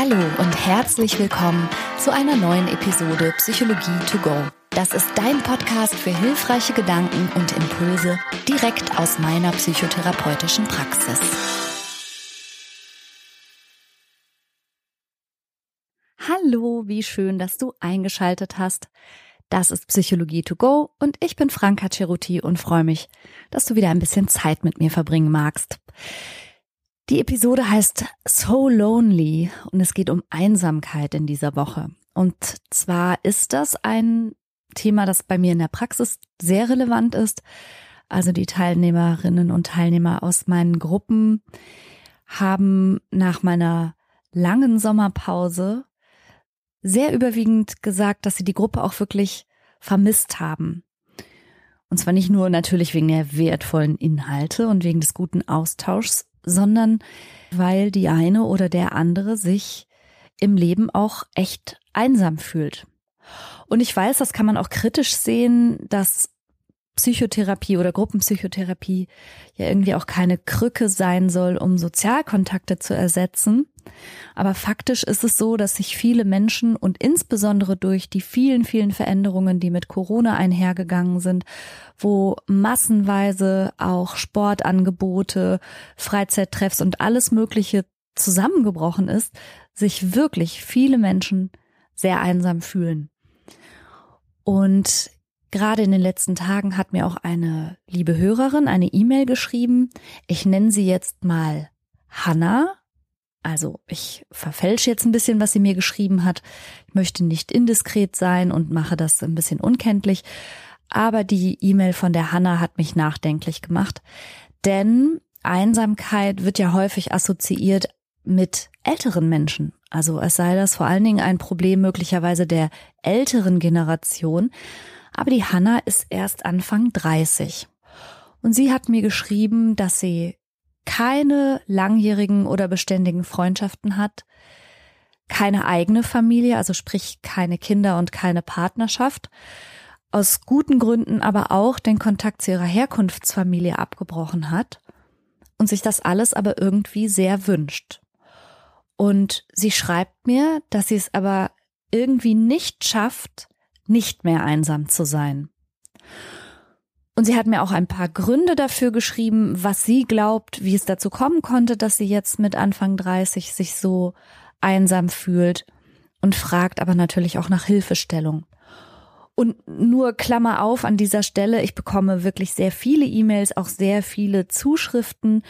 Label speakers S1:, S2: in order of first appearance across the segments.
S1: Hallo und herzlich willkommen zu einer neuen Episode Psychologie to go. Das ist dein Podcast für hilfreiche Gedanken und Impulse direkt aus meiner psychotherapeutischen Praxis. Hallo, wie schön, dass du eingeschaltet hast. Das ist Psychologie to go und ich bin Franka Ceruti und freue mich, dass du wieder ein bisschen Zeit mit mir verbringen magst. Die Episode heißt So Lonely und es geht um Einsamkeit in dieser Woche. Und zwar ist das ein Thema, das bei mir in der Praxis sehr relevant ist. Also die Teilnehmerinnen und Teilnehmer aus meinen Gruppen haben nach meiner langen Sommerpause sehr überwiegend gesagt, dass sie die Gruppe auch wirklich vermisst haben. Und zwar nicht nur natürlich wegen der wertvollen Inhalte und wegen des guten Austauschs, sondern weil die eine oder der andere sich im Leben auch echt einsam fühlt. Und ich weiß, das kann man auch kritisch sehen, dass Psychotherapie oder Gruppenpsychotherapie ja irgendwie auch keine Krücke sein soll, um Sozialkontakte zu ersetzen. Aber faktisch ist es so, dass sich viele Menschen und insbesondere durch die vielen, vielen Veränderungen, die mit Corona einhergegangen sind, wo massenweise auch Sportangebote, Freizeittreffs und alles Mögliche zusammengebrochen ist, sich wirklich viele Menschen sehr einsam fühlen. Und gerade in den letzten Tagen hat mir auch eine liebe Hörerin eine E-Mail geschrieben. Ich nenne sie jetzt mal Hannah also ich verfälsche jetzt ein bisschen, was sie mir geschrieben hat. Ich möchte nicht indiskret sein und mache das ein bisschen unkenntlich. Aber die E-Mail von der Hanna hat mich nachdenklich gemacht. Denn Einsamkeit wird ja häufig assoziiert mit älteren Menschen. Also es sei das vor allen Dingen ein Problem möglicherweise der älteren Generation. Aber die Hanna ist erst Anfang 30. Und sie hat mir geschrieben, dass sie keine langjährigen oder beständigen Freundschaften hat, keine eigene Familie, also sprich keine Kinder und keine Partnerschaft, aus guten Gründen aber auch den Kontakt zu ihrer Herkunftsfamilie abgebrochen hat und sich das alles aber irgendwie sehr wünscht. Und sie schreibt mir, dass sie es aber irgendwie nicht schafft, nicht mehr einsam zu sein. Und sie hat mir auch ein paar Gründe dafür geschrieben, was sie glaubt, wie es dazu kommen konnte, dass sie jetzt mit Anfang 30 sich so einsam fühlt und fragt aber natürlich auch nach Hilfestellung. Und nur Klammer auf an dieser Stelle, ich bekomme wirklich sehr viele E-Mails, auch sehr viele Zuschriften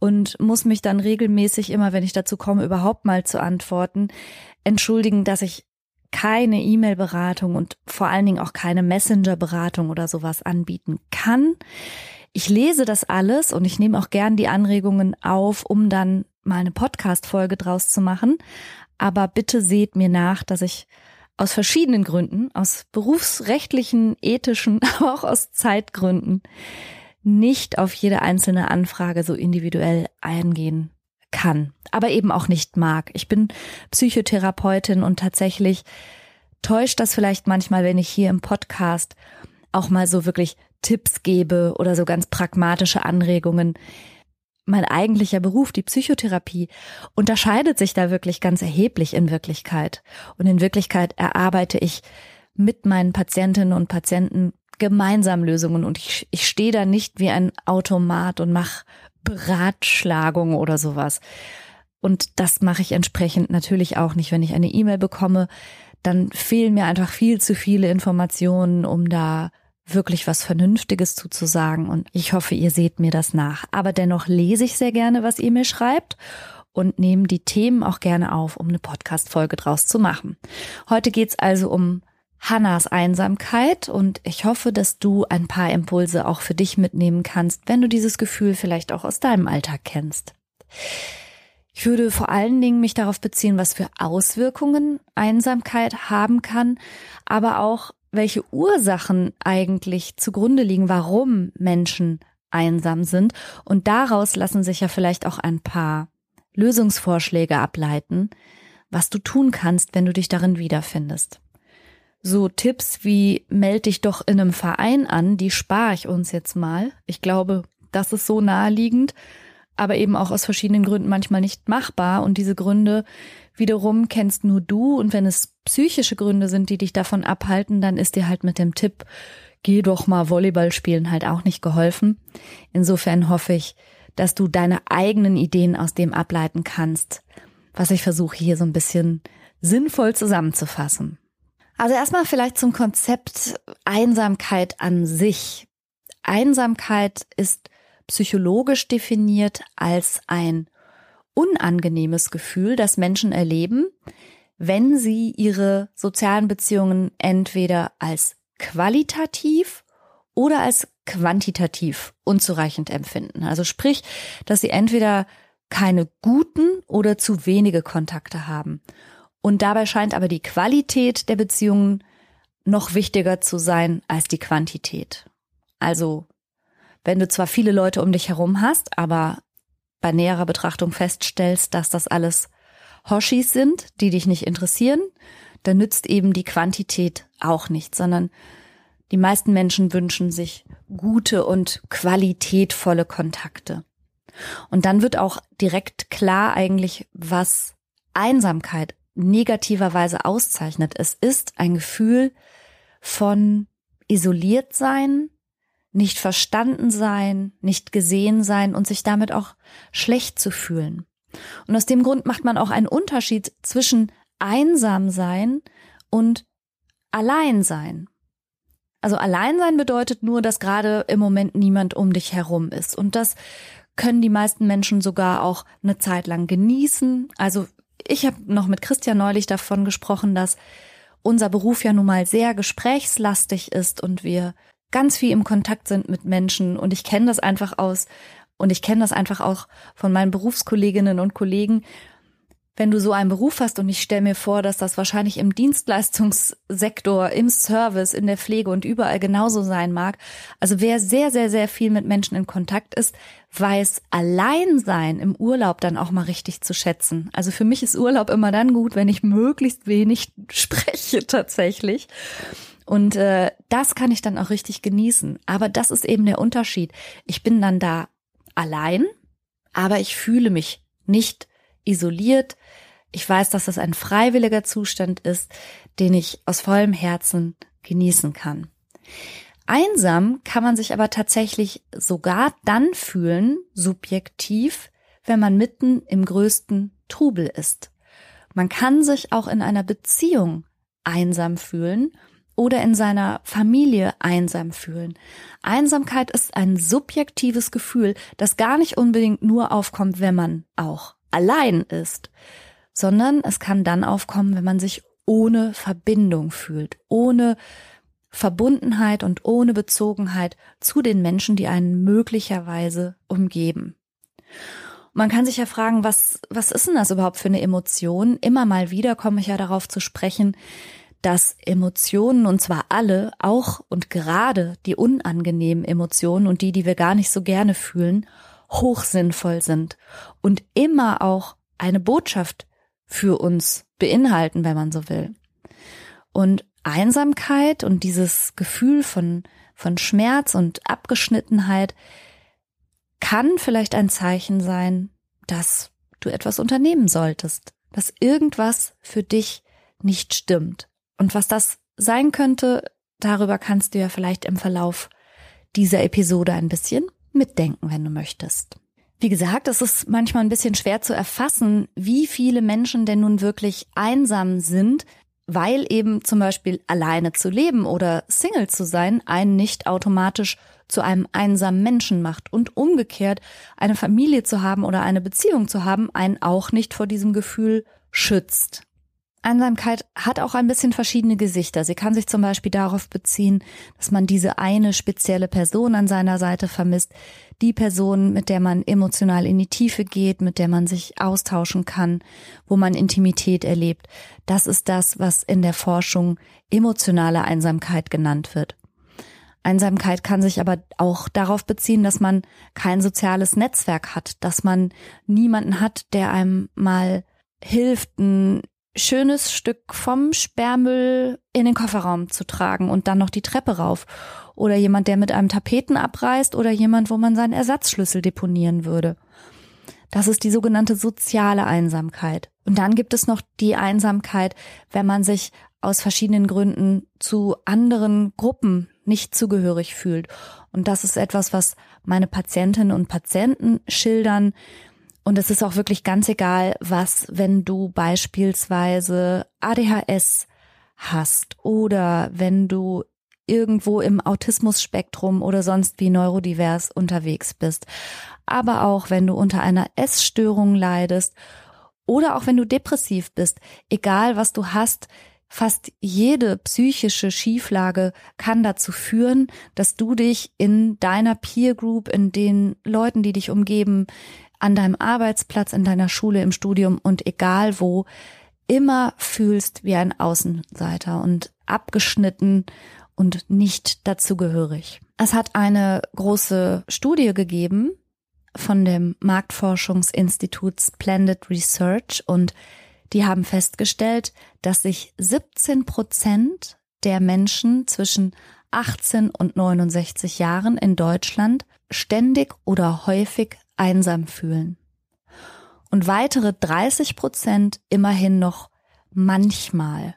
S1: und muss mich dann regelmäßig immer, wenn ich dazu komme, überhaupt mal zu antworten, entschuldigen, dass ich keine E-Mail-Beratung und vor allen Dingen auch keine Messenger-Beratung oder sowas anbieten kann. Ich lese das alles und ich nehme auch gern die Anregungen auf, um dann mal eine Podcast-Folge draus zu machen. Aber bitte seht mir nach, dass ich aus verschiedenen Gründen, aus berufsrechtlichen, ethischen, aber auch aus Zeitgründen, nicht auf jede einzelne Anfrage so individuell eingehen kann, aber eben auch nicht mag. Ich bin Psychotherapeutin und tatsächlich täuscht das vielleicht manchmal, wenn ich hier im Podcast auch mal so wirklich Tipps gebe oder so ganz pragmatische Anregungen. Mein eigentlicher Beruf, die Psychotherapie, unterscheidet sich da wirklich ganz erheblich in Wirklichkeit. Und in Wirklichkeit erarbeite ich mit meinen Patientinnen und Patienten gemeinsam Lösungen und ich, ich stehe da nicht wie ein Automat und mache Beratschlagung oder sowas. Und das mache ich entsprechend natürlich auch nicht, wenn ich eine E-Mail bekomme, dann fehlen mir einfach viel zu viele Informationen, um da wirklich was Vernünftiges zuzusagen. Und ich hoffe, ihr seht mir das nach. Aber dennoch lese ich sehr gerne, was ihr mir schreibt und nehme die Themen auch gerne auf, um eine Podcast-Folge draus zu machen. Heute geht's also um Hannas Einsamkeit und ich hoffe, dass du ein paar Impulse auch für dich mitnehmen kannst, wenn du dieses Gefühl vielleicht auch aus deinem Alltag kennst. Ich würde vor allen Dingen mich darauf beziehen, was für Auswirkungen Einsamkeit haben kann, aber auch welche Ursachen eigentlich zugrunde liegen, warum Menschen einsam sind. Und daraus lassen sich ja vielleicht auch ein paar Lösungsvorschläge ableiten, was du tun kannst, wenn du dich darin wiederfindest. So Tipps wie meld dich doch in einem Verein an, die spare ich uns jetzt mal. Ich glaube, das ist so naheliegend. aber eben auch aus verschiedenen Gründen manchmal nicht machbar. Und diese Gründe wiederum kennst nur du. Und wenn es psychische Gründe sind, die dich davon abhalten, dann ist dir halt mit dem Tipp, geh doch mal Volleyball spielen, halt auch nicht geholfen. Insofern hoffe ich, dass du deine eigenen Ideen aus dem ableiten kannst, was ich versuche hier so ein bisschen sinnvoll zusammenzufassen. Also erstmal vielleicht zum Konzept Einsamkeit an sich. Einsamkeit ist psychologisch definiert als ein unangenehmes Gefühl, das Menschen erleben, wenn sie ihre sozialen Beziehungen entweder als qualitativ oder als quantitativ unzureichend empfinden. Also sprich, dass sie entweder keine guten oder zu wenige Kontakte haben. Und dabei scheint aber die Qualität der Beziehungen noch wichtiger zu sein als die Quantität. Also wenn du zwar viele Leute um dich herum hast, aber bei näherer Betrachtung feststellst, dass das alles Hoshis sind, die dich nicht interessieren, dann nützt eben die Quantität auch nicht, sondern die meisten Menschen wünschen sich gute und qualitätvolle Kontakte. Und dann wird auch direkt klar eigentlich, was Einsamkeit negativerweise auszeichnet. Es ist ein Gefühl von isoliert sein, nicht verstanden sein, nicht gesehen sein und sich damit auch schlecht zu fühlen. Und aus dem Grund macht man auch einen Unterschied zwischen einsam sein und allein sein. Also allein sein bedeutet nur, dass gerade im Moment niemand um dich herum ist. Und das können die meisten Menschen sogar auch eine Zeit lang genießen. Also ich habe noch mit Christian neulich davon gesprochen, dass unser Beruf ja nun mal sehr gesprächslastig ist und wir ganz viel im Kontakt sind mit Menschen und ich kenne das einfach aus und ich kenne das einfach auch von meinen Berufskolleginnen und Kollegen. Wenn du so einen Beruf hast und ich stelle mir vor, dass das wahrscheinlich im Dienstleistungssektor, im Service, in der Pflege und überall genauso sein mag. Also wer sehr, sehr, sehr viel mit Menschen in Kontakt ist, weiß Alleinsein im Urlaub dann auch mal richtig zu schätzen. Also für mich ist Urlaub immer dann gut, wenn ich möglichst wenig spreche tatsächlich. Und äh, das kann ich dann auch richtig genießen. Aber das ist eben der Unterschied. Ich bin dann da allein, aber ich fühle mich nicht isoliert. Ich weiß, dass das ein freiwilliger Zustand ist, den ich aus vollem Herzen genießen kann. Einsam kann man sich aber tatsächlich sogar dann fühlen, subjektiv, wenn man mitten im größten Trubel ist. Man kann sich auch in einer Beziehung einsam fühlen oder in seiner Familie einsam fühlen. Einsamkeit ist ein subjektives Gefühl, das gar nicht unbedingt nur aufkommt, wenn man auch allein ist, sondern es kann dann aufkommen, wenn man sich ohne Verbindung fühlt, ohne Verbundenheit und ohne Bezogenheit zu den Menschen, die einen möglicherweise umgeben. Man kann sich ja fragen, was, was ist denn das überhaupt für eine Emotion? Immer mal wieder komme ich ja darauf zu sprechen, dass Emotionen, und zwar alle, auch und gerade die unangenehmen Emotionen und die, die wir gar nicht so gerne fühlen, hochsinnvoll sind und immer auch eine Botschaft für uns beinhalten, wenn man so will. Und Einsamkeit und dieses Gefühl von, von Schmerz und Abgeschnittenheit kann vielleicht ein Zeichen sein, dass du etwas unternehmen solltest, dass irgendwas für dich nicht stimmt. Und was das sein könnte, darüber kannst du ja vielleicht im Verlauf dieser Episode ein bisschen mitdenken, wenn du möchtest. Wie gesagt, es ist manchmal ein bisschen schwer zu erfassen, wie viele Menschen denn nun wirklich einsam sind, weil eben zum Beispiel alleine zu leben oder Single zu sein einen nicht automatisch zu einem einsamen Menschen macht und umgekehrt eine Familie zu haben oder eine Beziehung zu haben einen auch nicht vor diesem Gefühl schützt. Einsamkeit hat auch ein bisschen verschiedene Gesichter. Sie kann sich zum Beispiel darauf beziehen, dass man diese eine spezielle Person an seiner Seite vermisst, die Person, mit der man emotional in die Tiefe geht, mit der man sich austauschen kann, wo man Intimität erlebt. Das ist das, was in der Forschung emotionale Einsamkeit genannt wird. Einsamkeit kann sich aber auch darauf beziehen, dass man kein soziales Netzwerk hat, dass man niemanden hat, der einem mal hilft, ein schönes Stück vom Sperrmüll in den Kofferraum zu tragen und dann noch die Treppe rauf. Oder jemand, der mit einem Tapeten abreißt oder jemand, wo man seinen Ersatzschlüssel deponieren würde. Das ist die sogenannte soziale Einsamkeit. Und dann gibt es noch die Einsamkeit, wenn man sich aus verschiedenen Gründen zu anderen Gruppen nicht zugehörig fühlt. Und das ist etwas, was meine Patientinnen und Patienten schildern. Und es ist auch wirklich ganz egal, was, wenn du beispielsweise ADHS hast oder wenn du irgendwo im Autismus-Spektrum oder sonst wie neurodivers unterwegs bist. Aber auch wenn du unter einer Essstörung leidest oder auch wenn du depressiv bist, egal was du hast, fast jede psychische Schieflage kann dazu führen, dass du dich in deiner Peer Group, in den Leuten, die dich umgeben, an deinem Arbeitsplatz, in deiner Schule, im Studium und egal wo, immer fühlst wie ein Außenseiter und abgeschnitten und nicht dazugehörig. Es hat eine große Studie gegeben von dem Marktforschungsinstitut Splendid Research und die haben festgestellt, dass sich 17 Prozent der Menschen zwischen 18 und 69 Jahren in Deutschland ständig oder häufig einsam fühlen. Und weitere 30 Prozent immerhin noch manchmal.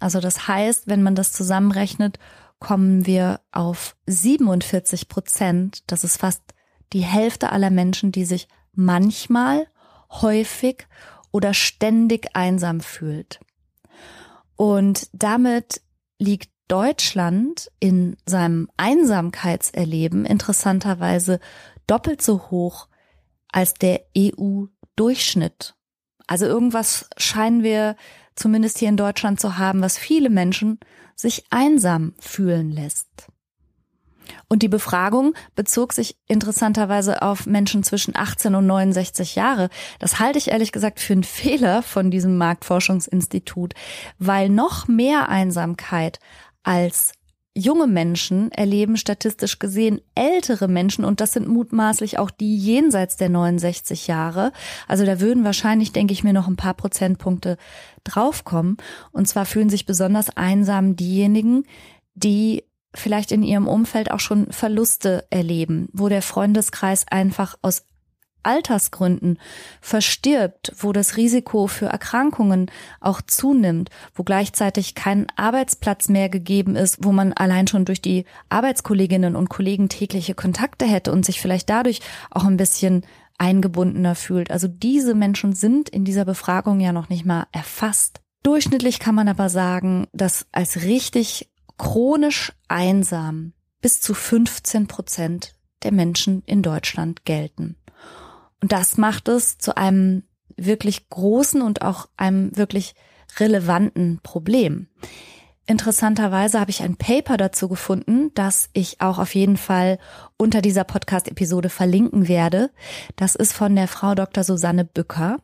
S1: Also das heißt, wenn man das zusammenrechnet, kommen wir auf 47 Prozent. Das ist fast die Hälfte aller Menschen, die sich manchmal, häufig oder ständig einsam fühlt. Und damit liegt Deutschland in seinem Einsamkeitserleben interessanterweise doppelt so hoch als der EU-Durchschnitt. Also irgendwas scheinen wir zumindest hier in Deutschland zu haben, was viele Menschen sich einsam fühlen lässt. Und die Befragung bezog sich interessanterweise auf Menschen zwischen 18 und 69 Jahre. Das halte ich ehrlich gesagt für einen Fehler von diesem Marktforschungsinstitut, weil noch mehr Einsamkeit als junge Menschen erleben statistisch gesehen ältere Menschen und das sind mutmaßlich auch die jenseits der 69 Jahre. Also da würden wahrscheinlich, denke ich mir, noch ein paar Prozentpunkte draufkommen. Und zwar fühlen sich besonders einsam diejenigen, die vielleicht in ihrem Umfeld auch schon Verluste erleben, wo der Freundeskreis einfach aus Altersgründen verstirbt, wo das Risiko für Erkrankungen auch zunimmt, wo gleichzeitig kein Arbeitsplatz mehr gegeben ist, wo man allein schon durch die Arbeitskolleginnen und Kollegen tägliche Kontakte hätte und sich vielleicht dadurch auch ein bisschen eingebundener fühlt. Also diese Menschen sind in dieser Befragung ja noch nicht mal erfasst. Durchschnittlich kann man aber sagen, dass als richtig chronisch einsam bis zu 15 Prozent der Menschen in Deutschland gelten. Und das macht es zu einem wirklich großen und auch einem wirklich relevanten Problem. Interessanterweise habe ich ein Paper dazu gefunden, das ich auch auf jeden Fall unter dieser Podcast-Episode verlinken werde. Das ist von der Frau Dr. Susanne Bücker.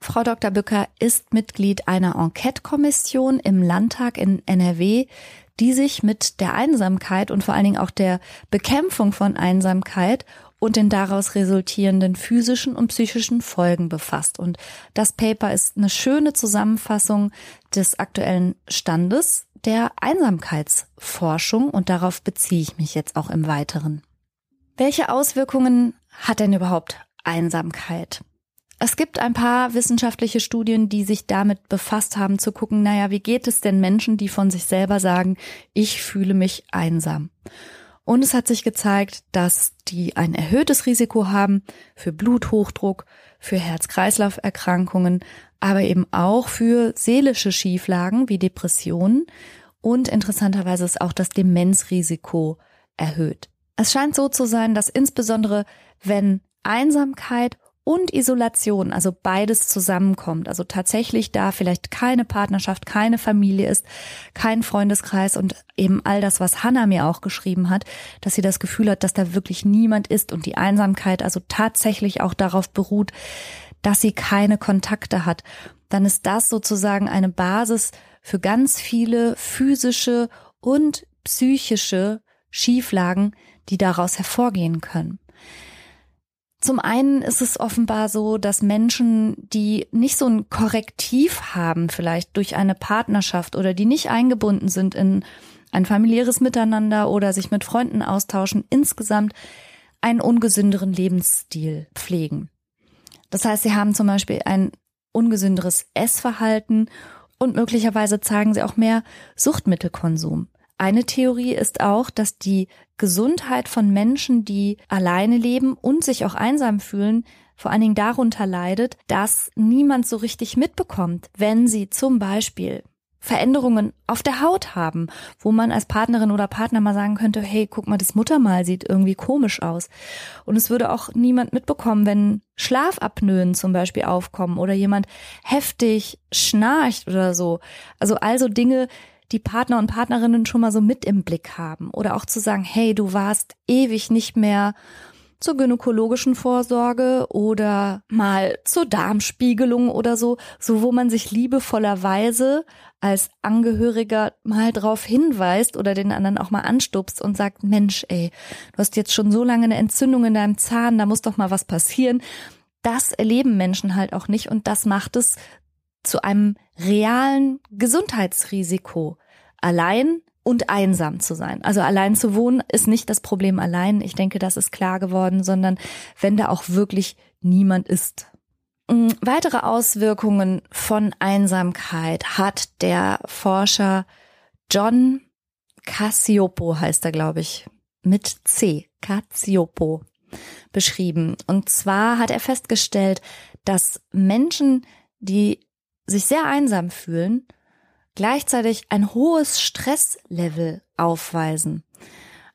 S1: Frau Dr. Bücker ist Mitglied einer Enquete-Kommission im Landtag in NRW, die sich mit der Einsamkeit und vor allen Dingen auch der Bekämpfung von Einsamkeit und den daraus resultierenden physischen und psychischen Folgen befasst. Und das Paper ist eine schöne Zusammenfassung des aktuellen Standes der Einsamkeitsforschung und darauf beziehe ich mich jetzt auch im Weiteren. Welche Auswirkungen hat denn überhaupt Einsamkeit? Es gibt ein paar wissenschaftliche Studien, die sich damit befasst haben, zu gucken, naja, wie geht es denn Menschen, die von sich selber sagen, ich fühle mich einsam? Und es hat sich gezeigt, dass die ein erhöhtes Risiko haben für Bluthochdruck, für Herz-Kreislauf-Erkrankungen, aber eben auch für seelische Schieflagen wie Depressionen. Und interessanterweise ist auch das Demenzrisiko erhöht. Es scheint so zu sein, dass insbesondere wenn Einsamkeit und Isolation, also beides zusammenkommt, also tatsächlich da vielleicht keine Partnerschaft, keine Familie ist, kein Freundeskreis und eben all das, was Hannah mir auch geschrieben hat, dass sie das Gefühl hat, dass da wirklich niemand ist und die Einsamkeit also tatsächlich auch darauf beruht, dass sie keine Kontakte hat, dann ist das sozusagen eine Basis für ganz viele physische und psychische Schieflagen, die daraus hervorgehen können. Zum einen ist es offenbar so, dass Menschen, die nicht so ein Korrektiv haben, vielleicht durch eine Partnerschaft oder die nicht eingebunden sind in ein familiäres Miteinander oder sich mit Freunden austauschen, insgesamt einen ungesünderen Lebensstil pflegen. Das heißt, sie haben zum Beispiel ein ungesünderes Essverhalten und möglicherweise zeigen sie auch mehr Suchtmittelkonsum. Eine Theorie ist auch, dass die Gesundheit von Menschen, die alleine leben und sich auch einsam fühlen, vor allen Dingen darunter leidet, dass niemand so richtig mitbekommt, wenn sie zum Beispiel Veränderungen auf der Haut haben, wo man als Partnerin oder Partner mal sagen könnte, hey, guck mal, das Muttermal sieht irgendwie komisch aus. Und es würde auch niemand mitbekommen, wenn Schlafapnoen zum Beispiel aufkommen oder jemand heftig schnarcht oder so. Also also Dinge, die Partner und Partnerinnen schon mal so mit im Blick haben. Oder auch zu sagen, hey, du warst ewig nicht mehr zur gynäkologischen Vorsorge oder mal zur Darmspiegelung oder so, so wo man sich liebevollerweise als Angehöriger mal drauf hinweist oder den anderen auch mal anstupst und sagt, Mensch, ey, du hast jetzt schon so lange eine Entzündung in deinem Zahn, da muss doch mal was passieren. Das erleben Menschen halt auch nicht und das macht es zu einem realen Gesundheitsrisiko. Allein und einsam zu sein. Also allein zu wohnen ist nicht das Problem allein. Ich denke, das ist klar geworden, sondern wenn da auch wirklich niemand ist. Mm, weitere Auswirkungen von Einsamkeit hat der Forscher John Cassiopo, heißt er, glaube ich, mit C, Cassiopo, beschrieben. Und zwar hat er festgestellt, dass Menschen, die sich sehr einsam fühlen, gleichzeitig ein hohes Stresslevel aufweisen.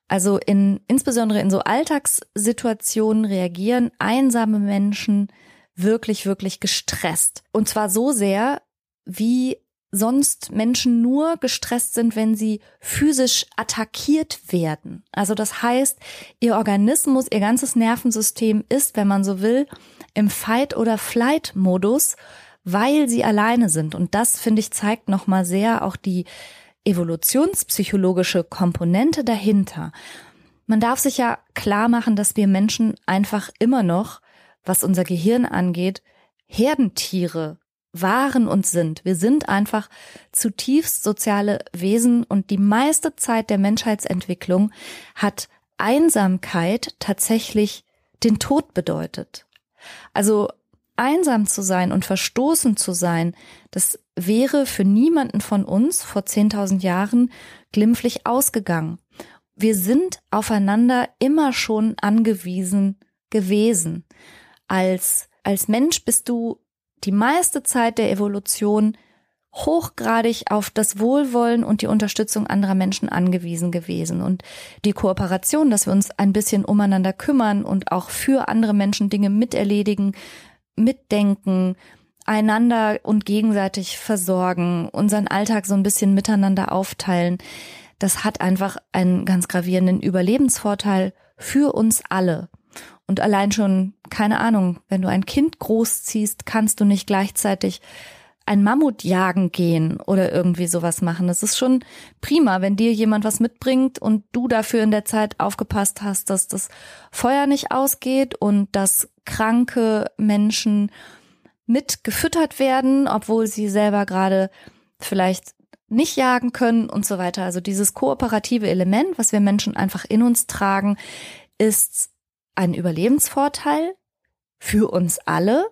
S1: Also in, insbesondere in so Alltagssituationen reagieren einsame Menschen wirklich, wirklich gestresst. Und zwar so sehr, wie sonst Menschen nur gestresst sind, wenn sie physisch attackiert werden. Also das heißt, ihr Organismus, ihr ganzes Nervensystem ist, wenn man so will, im Fight- oder Flight-Modus, weil sie alleine sind. Und das, finde ich, zeigt nochmal sehr auch die evolutionspsychologische Komponente dahinter. Man darf sich ja klar machen, dass wir Menschen einfach immer noch was unser Gehirn angeht, Herdentiere waren und sind. Wir sind einfach zutiefst soziale Wesen und die meiste Zeit der Menschheitsentwicklung hat Einsamkeit tatsächlich den Tod bedeutet. Also einsam zu sein und verstoßen zu sein, das wäre für niemanden von uns vor 10.000 Jahren glimpflich ausgegangen. Wir sind aufeinander immer schon angewiesen gewesen als, als Mensch bist du die meiste Zeit der Evolution hochgradig auf das Wohlwollen und die Unterstützung anderer Menschen angewiesen gewesen. Und die Kooperation, dass wir uns ein bisschen umeinander kümmern und auch für andere Menschen Dinge miterledigen, mitdenken, einander und gegenseitig versorgen, unseren Alltag so ein bisschen miteinander aufteilen, das hat einfach einen ganz gravierenden Überlebensvorteil für uns alle. Und allein schon, keine Ahnung, wenn du ein Kind großziehst, kannst du nicht gleichzeitig ein Mammut jagen gehen oder irgendwie sowas machen. Das ist schon prima, wenn dir jemand was mitbringt und du dafür in der Zeit aufgepasst hast, dass das Feuer nicht ausgeht und dass kranke Menschen mit gefüttert werden, obwohl sie selber gerade vielleicht nicht jagen können und so weiter. Also dieses kooperative Element, was wir Menschen einfach in uns tragen, ist ein Überlebensvorteil für uns alle.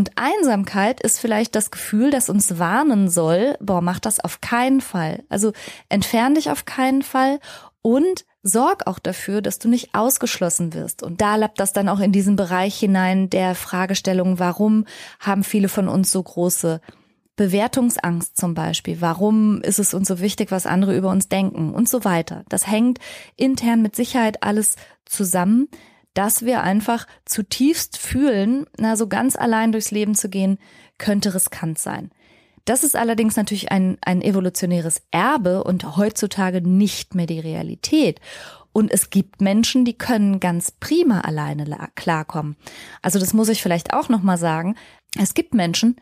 S1: Und Einsamkeit ist vielleicht das Gefühl, das uns warnen soll, boah, mach das auf keinen Fall. Also entfern dich auf keinen Fall und sorg auch dafür, dass du nicht ausgeschlossen wirst. Und da lappt das dann auch in diesen Bereich hinein der Fragestellung, warum haben viele von uns so große Bewertungsangst zum Beispiel. Warum ist es uns so wichtig, was andere über uns denken und so weiter. Das hängt intern mit Sicherheit alles zusammen dass wir einfach zutiefst fühlen, na, so ganz allein durchs Leben zu gehen, könnte riskant sein. Das ist allerdings natürlich ein, ein evolutionäres Erbe und heutzutage nicht mehr die Realität. Und es gibt Menschen, die können ganz prima alleine klarkommen. Also das muss ich vielleicht auch nochmal sagen. Es gibt Menschen,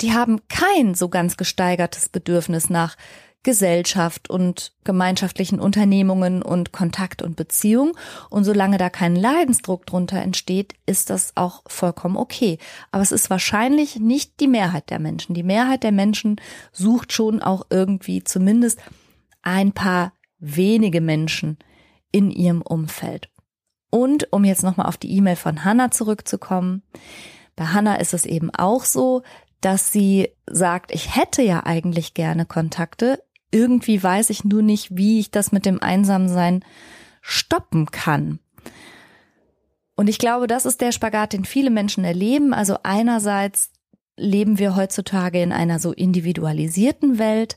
S1: die haben kein so ganz gesteigertes Bedürfnis nach Gesellschaft und gemeinschaftlichen Unternehmungen und Kontakt und Beziehung. Und solange da kein Leidensdruck drunter entsteht, ist das auch vollkommen okay. Aber es ist wahrscheinlich nicht die Mehrheit der Menschen. Die Mehrheit der Menschen sucht schon auch irgendwie zumindest ein paar wenige Menschen in ihrem Umfeld. Und um jetzt nochmal auf die E-Mail von Hannah zurückzukommen. Bei Hannah ist es eben auch so, dass sie sagt, ich hätte ja eigentlich gerne Kontakte. Irgendwie weiß ich nur nicht, wie ich das mit dem Einsamsein stoppen kann. Und ich glaube, das ist der Spagat, den viele Menschen erleben. Also einerseits leben wir heutzutage in einer so individualisierten Welt.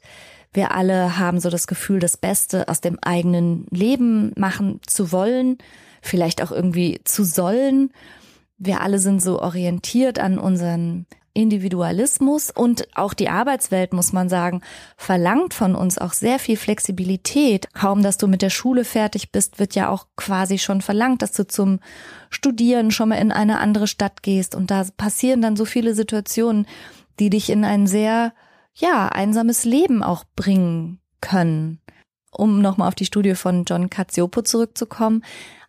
S1: Wir alle haben so das Gefühl, das Beste aus dem eigenen Leben machen zu wollen, vielleicht auch irgendwie zu sollen. Wir alle sind so orientiert an unseren Individualismus und auch die Arbeitswelt, muss man sagen, verlangt von uns auch sehr viel Flexibilität. Kaum, dass du mit der Schule fertig bist, wird ja auch quasi schon verlangt, dass du zum Studieren schon mal in eine andere Stadt gehst. Und da passieren dann so viele Situationen, die dich in ein sehr, ja, einsames Leben auch bringen können. Um nochmal auf die Studie von John Cacioppo zurückzukommen.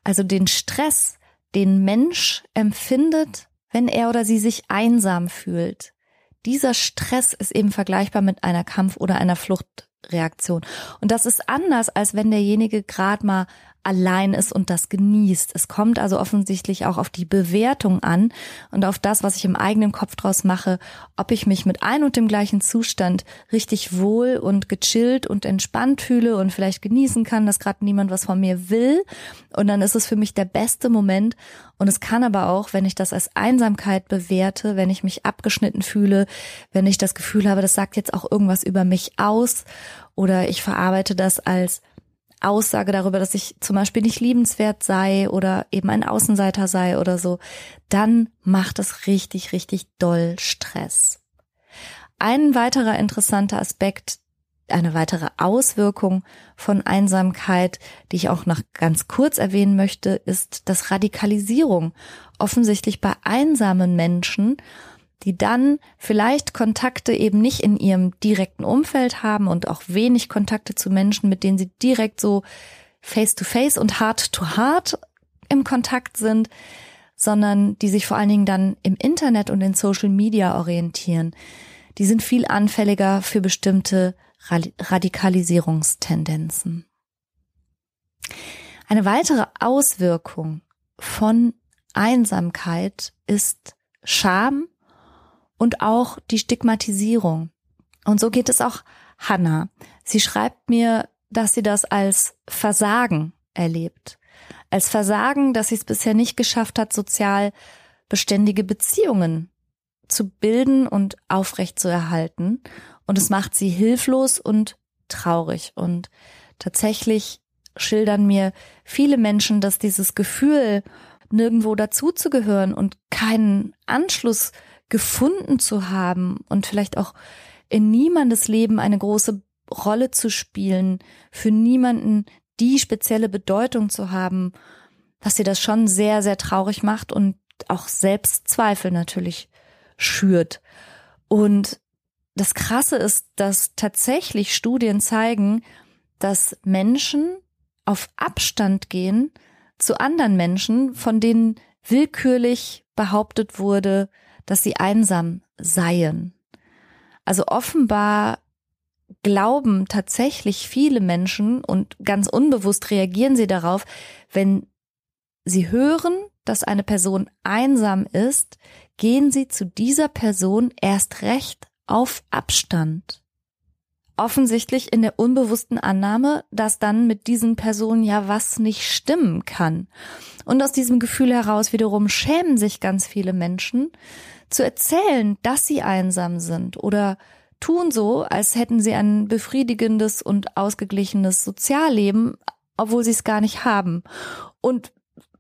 S1: Also den Stress, den Mensch empfindet, wenn er oder sie sich einsam fühlt. Dieser Stress ist eben vergleichbar mit einer Kampf- oder einer Fluchtreaktion. Und das ist anders, als wenn derjenige gerade mal allein ist und das genießt. Es kommt also offensichtlich auch auf die Bewertung an und auf das, was ich im eigenen Kopf draus mache, ob ich mich mit ein und dem gleichen Zustand richtig wohl und gechillt und entspannt fühle und vielleicht genießen kann, dass gerade niemand was von mir will. Und dann ist es für mich der beste Moment. Und es kann aber auch, wenn ich das als Einsamkeit bewerte, wenn ich mich abgeschnitten fühle, wenn ich das Gefühl habe, das sagt jetzt auch irgendwas über mich aus oder ich verarbeite das als Aussage darüber, dass ich zum Beispiel nicht liebenswert sei oder eben ein Außenseiter sei oder so, dann macht es richtig, richtig doll Stress. Ein weiterer interessanter Aspekt, eine weitere Auswirkung von Einsamkeit, die ich auch noch ganz kurz erwähnen möchte, ist, dass Radikalisierung offensichtlich bei einsamen Menschen die dann vielleicht Kontakte eben nicht in ihrem direkten Umfeld haben und auch wenig Kontakte zu Menschen, mit denen sie direkt so face to face und heart to heart im Kontakt sind, sondern die sich vor allen Dingen dann im Internet und in Social Media orientieren. Die sind viel anfälliger für bestimmte Radikalisierungstendenzen. Eine weitere Auswirkung von Einsamkeit ist Scham und auch die Stigmatisierung. Und so geht es auch Hannah. Sie schreibt mir, dass sie das als Versagen erlebt. Als Versagen, dass sie es bisher nicht geschafft hat, sozial beständige Beziehungen zu bilden und aufrecht zu erhalten. Und es macht sie hilflos und traurig. Und tatsächlich schildern mir viele Menschen, dass dieses Gefühl, nirgendwo dazuzugehören und keinen Anschluss gefunden zu haben und vielleicht auch in niemandes Leben eine große Rolle zu spielen, für niemanden die spezielle Bedeutung zu haben, dass sie das schon sehr, sehr traurig macht und auch Selbstzweifel natürlich schürt. Und das Krasse ist, dass tatsächlich Studien zeigen, dass Menschen auf Abstand gehen zu anderen Menschen, von denen willkürlich behauptet wurde, dass sie einsam seien. Also offenbar glauben tatsächlich viele Menschen und ganz unbewusst reagieren sie darauf, wenn sie hören, dass eine Person einsam ist, gehen sie zu dieser Person erst recht auf Abstand. Offensichtlich in der unbewussten Annahme, dass dann mit diesen Personen ja was nicht stimmen kann. Und aus diesem Gefühl heraus wiederum schämen sich ganz viele Menschen, zu erzählen, dass sie einsam sind oder tun so, als hätten sie ein befriedigendes und ausgeglichenes Sozialleben, obwohl sie es gar nicht haben. Und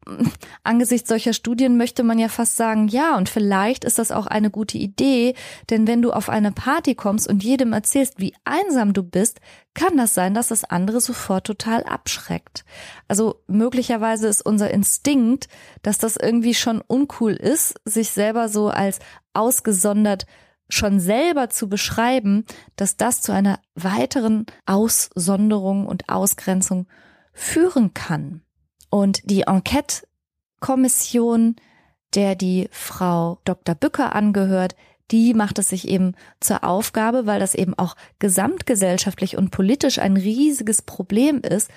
S1: angesichts solcher Studien möchte man ja fast sagen, ja, und vielleicht ist das auch eine gute Idee, denn wenn du auf eine Party kommst und jedem erzählst, wie einsam du bist, kann das sein, dass das andere sofort total abschreckt. Also möglicherweise ist unser Instinkt, dass das irgendwie schon uncool ist, sich selber so als ausgesondert schon selber zu beschreiben, dass das zu einer weiteren Aussonderung und Ausgrenzung führen kann. Und die Enquete-Kommission, der die Frau Dr. Bücker angehört, die macht es sich eben zur Aufgabe, weil das eben auch gesamtgesellschaftlich und politisch ein riesiges Problem ist,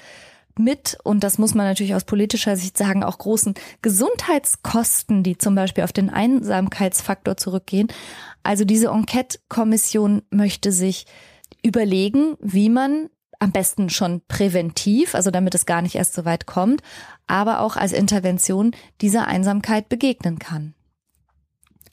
S1: mit, und das muss man natürlich aus politischer Sicht sagen, auch großen Gesundheitskosten, die zum Beispiel auf den Einsamkeitsfaktor zurückgehen. Also diese Enquete-Kommission möchte sich überlegen, wie man am besten schon präventiv, also damit es gar nicht erst so weit kommt, aber auch als Intervention dieser Einsamkeit begegnen kann.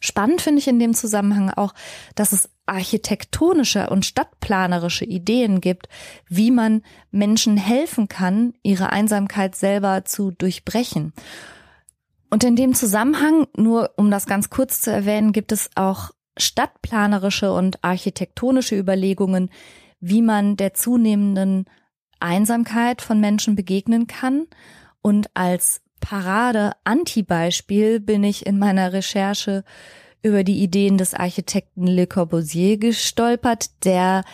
S1: Spannend finde ich in dem Zusammenhang auch, dass es architektonische und stadtplanerische Ideen gibt, wie man Menschen helfen kann, ihre Einsamkeit selber zu durchbrechen. Und in dem Zusammenhang, nur um das ganz kurz zu erwähnen, gibt es auch stadtplanerische und architektonische Überlegungen, wie man der zunehmenden Einsamkeit von Menschen begegnen kann. Und als Parade-Anti-Beispiel bin ich in meiner Recherche über die Ideen des Architekten Le Corbusier gestolpert, der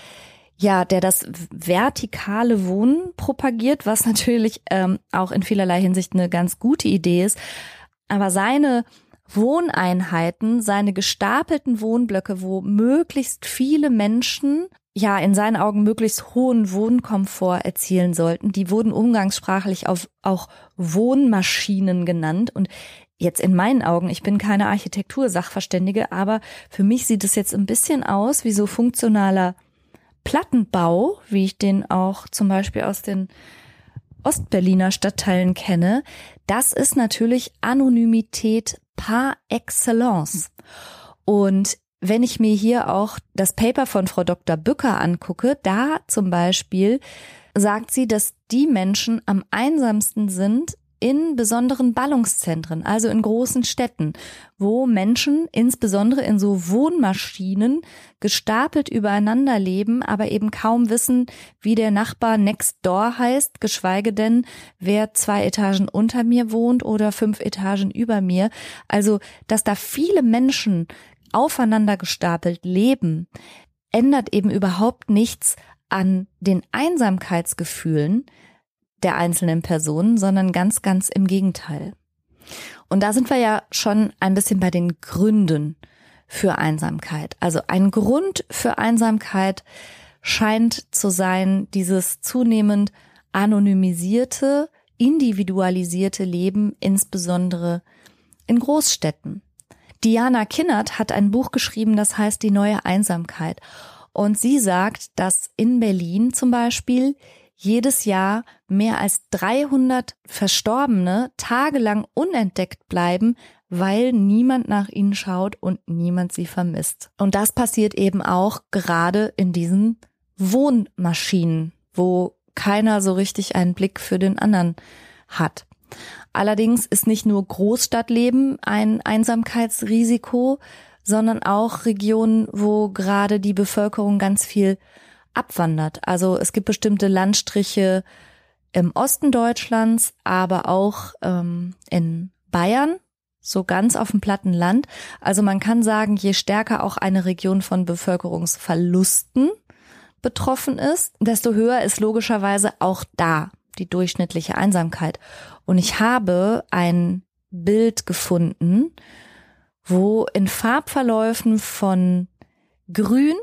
S1: ja, der das vertikale Wohnen propagiert, was natürlich ähm, auch in vielerlei Hinsicht eine ganz gute Idee ist. Aber seine Wohneinheiten, seine gestapelten Wohnblöcke, wo möglichst viele Menschen ja in seinen Augen möglichst hohen Wohnkomfort erzielen sollten. Die wurden umgangssprachlich auf, auch Wohnmaschinen genannt. Und jetzt in meinen Augen, ich bin keine Architektursachverständige, aber für mich sieht es jetzt ein bisschen aus wie so funktionaler Plattenbau, wie ich den auch zum Beispiel aus den Ostberliner Stadtteilen kenne. Das ist natürlich Anonymität par excellence. Und wenn ich mir hier auch das Paper von Frau Dr. Bücker angucke, da zum Beispiel sagt sie, dass die Menschen am einsamsten sind in besonderen Ballungszentren, also in großen Städten, wo Menschen insbesondere in so Wohnmaschinen gestapelt übereinander leben, aber eben kaum wissen, wie der Nachbar next door heißt, geschweige denn, wer zwei Etagen unter mir wohnt oder fünf Etagen über mir. Also, dass da viele Menschen aufeinander gestapelt leben, ändert eben überhaupt nichts an den Einsamkeitsgefühlen der einzelnen Personen, sondern ganz, ganz im Gegenteil. Und da sind wir ja schon ein bisschen bei den Gründen für Einsamkeit. Also ein Grund für Einsamkeit scheint zu sein, dieses zunehmend anonymisierte, individualisierte Leben, insbesondere in Großstädten. Diana Kinnert hat ein Buch geschrieben, das heißt Die neue Einsamkeit. Und sie sagt, dass in Berlin zum Beispiel jedes Jahr mehr als 300 Verstorbene tagelang unentdeckt bleiben, weil niemand nach ihnen schaut und niemand sie vermisst. Und das passiert eben auch gerade in diesen Wohnmaschinen, wo keiner so richtig einen Blick für den anderen hat. Allerdings ist nicht nur Großstadtleben ein Einsamkeitsrisiko, sondern auch Regionen, wo gerade die Bevölkerung ganz viel abwandert. Also es gibt bestimmte Landstriche im Osten Deutschlands, aber auch ähm, in Bayern, so ganz auf dem platten Land. Also man kann sagen, je stärker auch eine Region von Bevölkerungsverlusten betroffen ist, desto höher ist logischerweise auch da die durchschnittliche Einsamkeit. Und ich habe ein Bild gefunden, wo in Farbverläufen von grün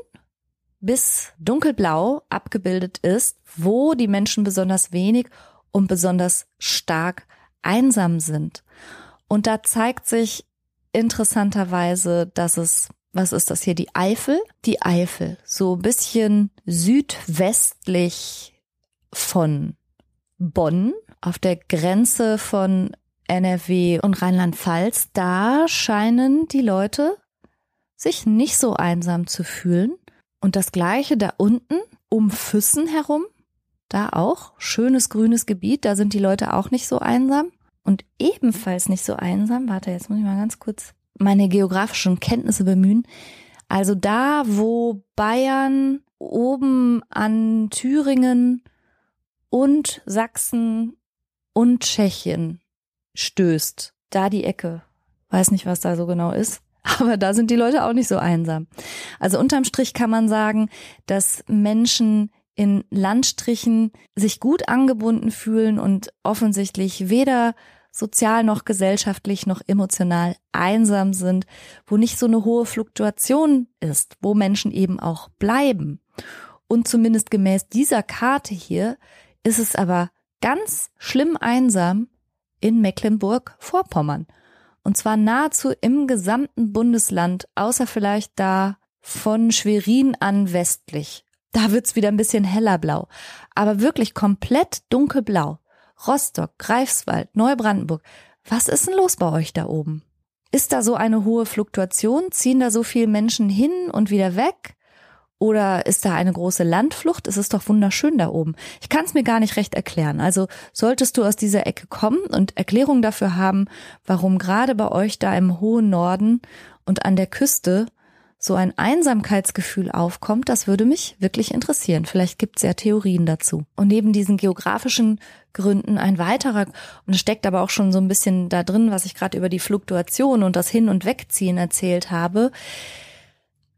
S1: bis dunkelblau abgebildet ist, wo die Menschen besonders wenig und besonders stark einsam sind. Und da zeigt sich interessanterweise, dass es, was ist das hier, die Eifel? Die Eifel, so ein bisschen südwestlich von Bonn, auf der Grenze von NRW und Rheinland-Pfalz, da scheinen die Leute sich nicht so einsam zu fühlen. Und das gleiche da unten um Füssen herum, da auch schönes grünes Gebiet, da sind die Leute auch nicht so einsam. Und ebenfalls nicht so einsam, warte, jetzt muss ich mal ganz kurz meine geografischen Kenntnisse bemühen. Also da, wo Bayern oben an Thüringen und Sachsen und Tschechien stößt. Da die Ecke. Weiß nicht, was da so genau ist. Aber da sind die Leute auch nicht so einsam. Also unterm Strich kann man sagen, dass Menschen in Landstrichen sich gut angebunden fühlen und offensichtlich weder sozial noch gesellschaftlich noch emotional einsam sind, wo nicht so eine hohe Fluktuation ist, wo Menschen eben auch bleiben. Und zumindest gemäß dieser Karte hier ist es aber ganz schlimm einsam in Mecklenburg-Vorpommern. Und zwar nahezu im gesamten Bundesland, außer vielleicht da von Schwerin an westlich. Da wird's wieder ein bisschen heller blau. Aber wirklich komplett dunkelblau. Rostock, Greifswald, Neubrandenburg. Was ist denn los bei euch da oben? Ist da so eine hohe Fluktuation? Ziehen da so viele Menschen hin und wieder weg? Oder ist da eine große Landflucht? Es ist doch wunderschön da oben. Ich kann es mir gar nicht recht erklären. Also solltest du aus dieser Ecke kommen und Erklärung dafür haben, warum gerade bei euch da im hohen Norden und an der Küste so ein Einsamkeitsgefühl aufkommt, das würde mich wirklich interessieren. Vielleicht gibt es ja Theorien dazu. Und neben diesen geografischen Gründen ein weiterer, und es steckt aber auch schon so ein bisschen da drin, was ich gerade über die Fluktuation und das Hin- und Wegziehen erzählt habe,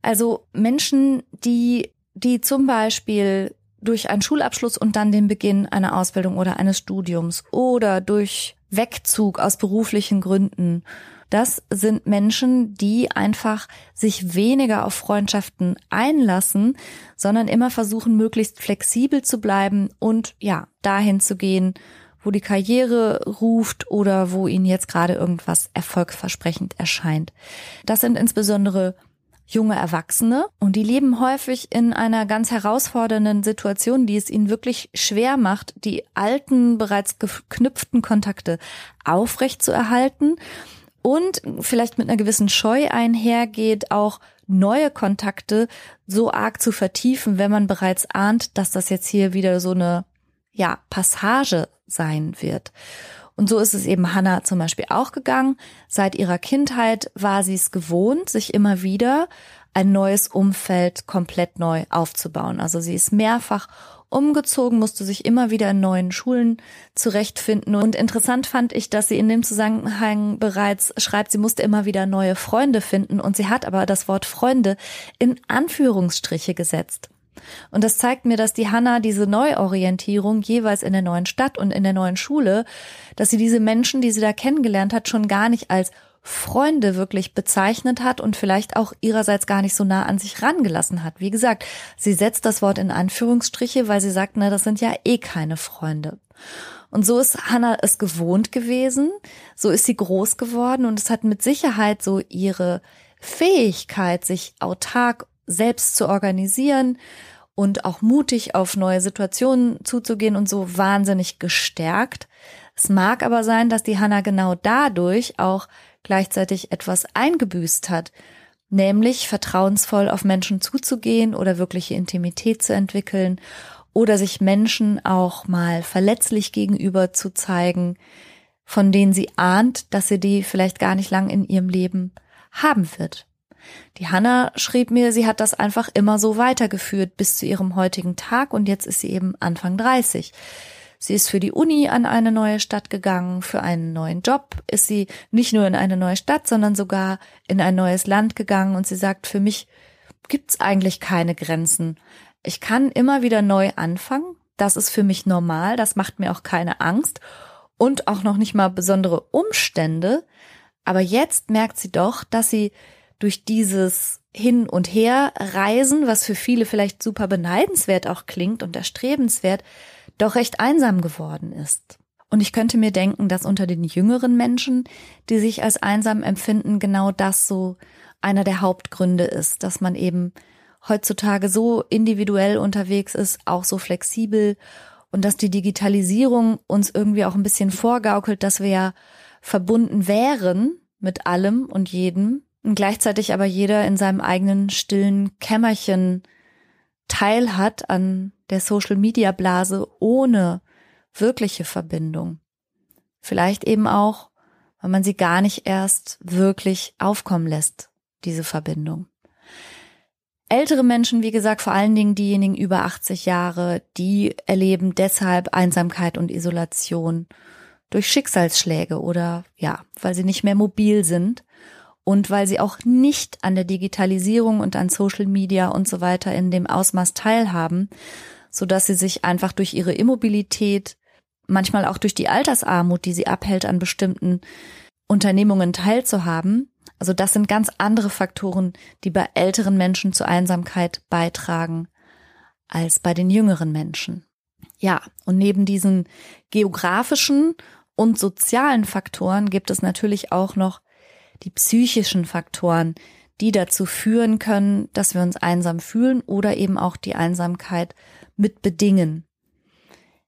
S1: also Menschen, die, die zum Beispiel durch einen Schulabschluss und dann den Beginn einer Ausbildung oder eines Studiums oder durch Wegzug aus beruflichen Gründen. Das sind Menschen, die einfach sich weniger auf Freundschaften einlassen, sondern immer versuchen, möglichst flexibel zu bleiben und ja, dahin zu gehen, wo die Karriere ruft oder wo ihnen jetzt gerade irgendwas erfolgsversprechend erscheint. Das sind insbesondere junge Erwachsene und die leben häufig in einer ganz herausfordernden Situation, die es ihnen wirklich schwer macht, die alten, bereits geknüpften Kontakte aufrecht zu erhalten und vielleicht mit einer gewissen Scheu einhergeht, auch neue Kontakte so arg zu vertiefen, wenn man bereits ahnt, dass das jetzt hier wieder so eine, ja, Passage sein wird. Und so ist es eben Hannah zum Beispiel auch gegangen. Seit ihrer Kindheit war sie es gewohnt, sich immer wieder ein neues Umfeld komplett neu aufzubauen. Also sie ist mehrfach umgezogen, musste sich immer wieder in neuen Schulen zurechtfinden. Und interessant fand ich, dass sie in dem Zusammenhang bereits schreibt, sie musste immer wieder neue Freunde finden und sie hat aber das Wort Freunde in Anführungsstriche gesetzt. Und das zeigt mir, dass die Hanna diese Neuorientierung jeweils in der neuen Stadt und in der neuen Schule, dass sie diese Menschen, die sie da kennengelernt hat, schon gar nicht als Freunde wirklich bezeichnet hat und vielleicht auch ihrerseits gar nicht so nah an sich rangelassen hat. Wie gesagt, sie setzt das Wort in Anführungsstriche, weil sie sagt, na, das sind ja eh keine Freunde. Und so ist Hannah es gewohnt gewesen, so ist sie groß geworden und es hat mit Sicherheit so ihre Fähigkeit, sich autark selbst zu organisieren und auch mutig auf neue Situationen zuzugehen und so wahnsinnig gestärkt. Es mag aber sein, dass die Hanna genau dadurch auch gleichzeitig etwas eingebüßt hat, nämlich vertrauensvoll auf Menschen zuzugehen oder wirkliche Intimität zu entwickeln oder sich Menschen auch mal verletzlich gegenüber zu zeigen, von denen sie ahnt, dass sie die vielleicht gar nicht lang in ihrem Leben haben wird. Die Hanna schrieb mir, sie hat das einfach immer so weitergeführt bis zu ihrem heutigen Tag und jetzt ist sie eben Anfang 30. Sie ist für die Uni an eine neue Stadt gegangen, für einen neuen Job ist sie nicht nur in eine neue Stadt, sondern sogar in ein neues Land gegangen und sie sagt, für mich gibt's eigentlich keine Grenzen. Ich kann immer wieder neu anfangen, das ist für mich normal, das macht mir auch keine Angst und auch noch nicht mal besondere Umstände, aber jetzt merkt sie doch, dass sie durch dieses Hin und Her reisen, was für viele vielleicht super beneidenswert auch klingt und erstrebenswert, doch recht einsam geworden ist. Und ich könnte mir denken, dass unter den jüngeren Menschen, die sich als einsam empfinden, genau das so einer der Hauptgründe ist, dass man eben heutzutage so individuell unterwegs ist, auch so flexibel und dass die Digitalisierung uns irgendwie auch ein bisschen vorgaukelt, dass wir ja verbunden wären mit allem und jedem und gleichzeitig aber jeder in seinem eigenen stillen Kämmerchen teil hat an der Social Media Blase ohne wirkliche Verbindung. Vielleicht eben auch, weil man sie gar nicht erst wirklich aufkommen lässt, diese Verbindung. Ältere Menschen, wie gesagt, vor allen Dingen diejenigen über 80 Jahre, die erleben deshalb Einsamkeit und Isolation durch Schicksalsschläge oder ja, weil sie nicht mehr mobil sind und weil sie auch nicht an der Digitalisierung und an Social Media und so weiter in dem Ausmaß teilhaben, so dass sie sich einfach durch ihre Immobilität, manchmal auch durch die Altersarmut, die sie abhält, an bestimmten Unternehmungen teilzuhaben. Also das sind ganz andere Faktoren, die bei älteren Menschen zur Einsamkeit beitragen als bei den jüngeren Menschen. Ja, und neben diesen geografischen und sozialen Faktoren gibt es natürlich auch noch die psychischen Faktoren, die dazu führen können, dass wir uns einsam fühlen oder eben auch die Einsamkeit mit bedingen.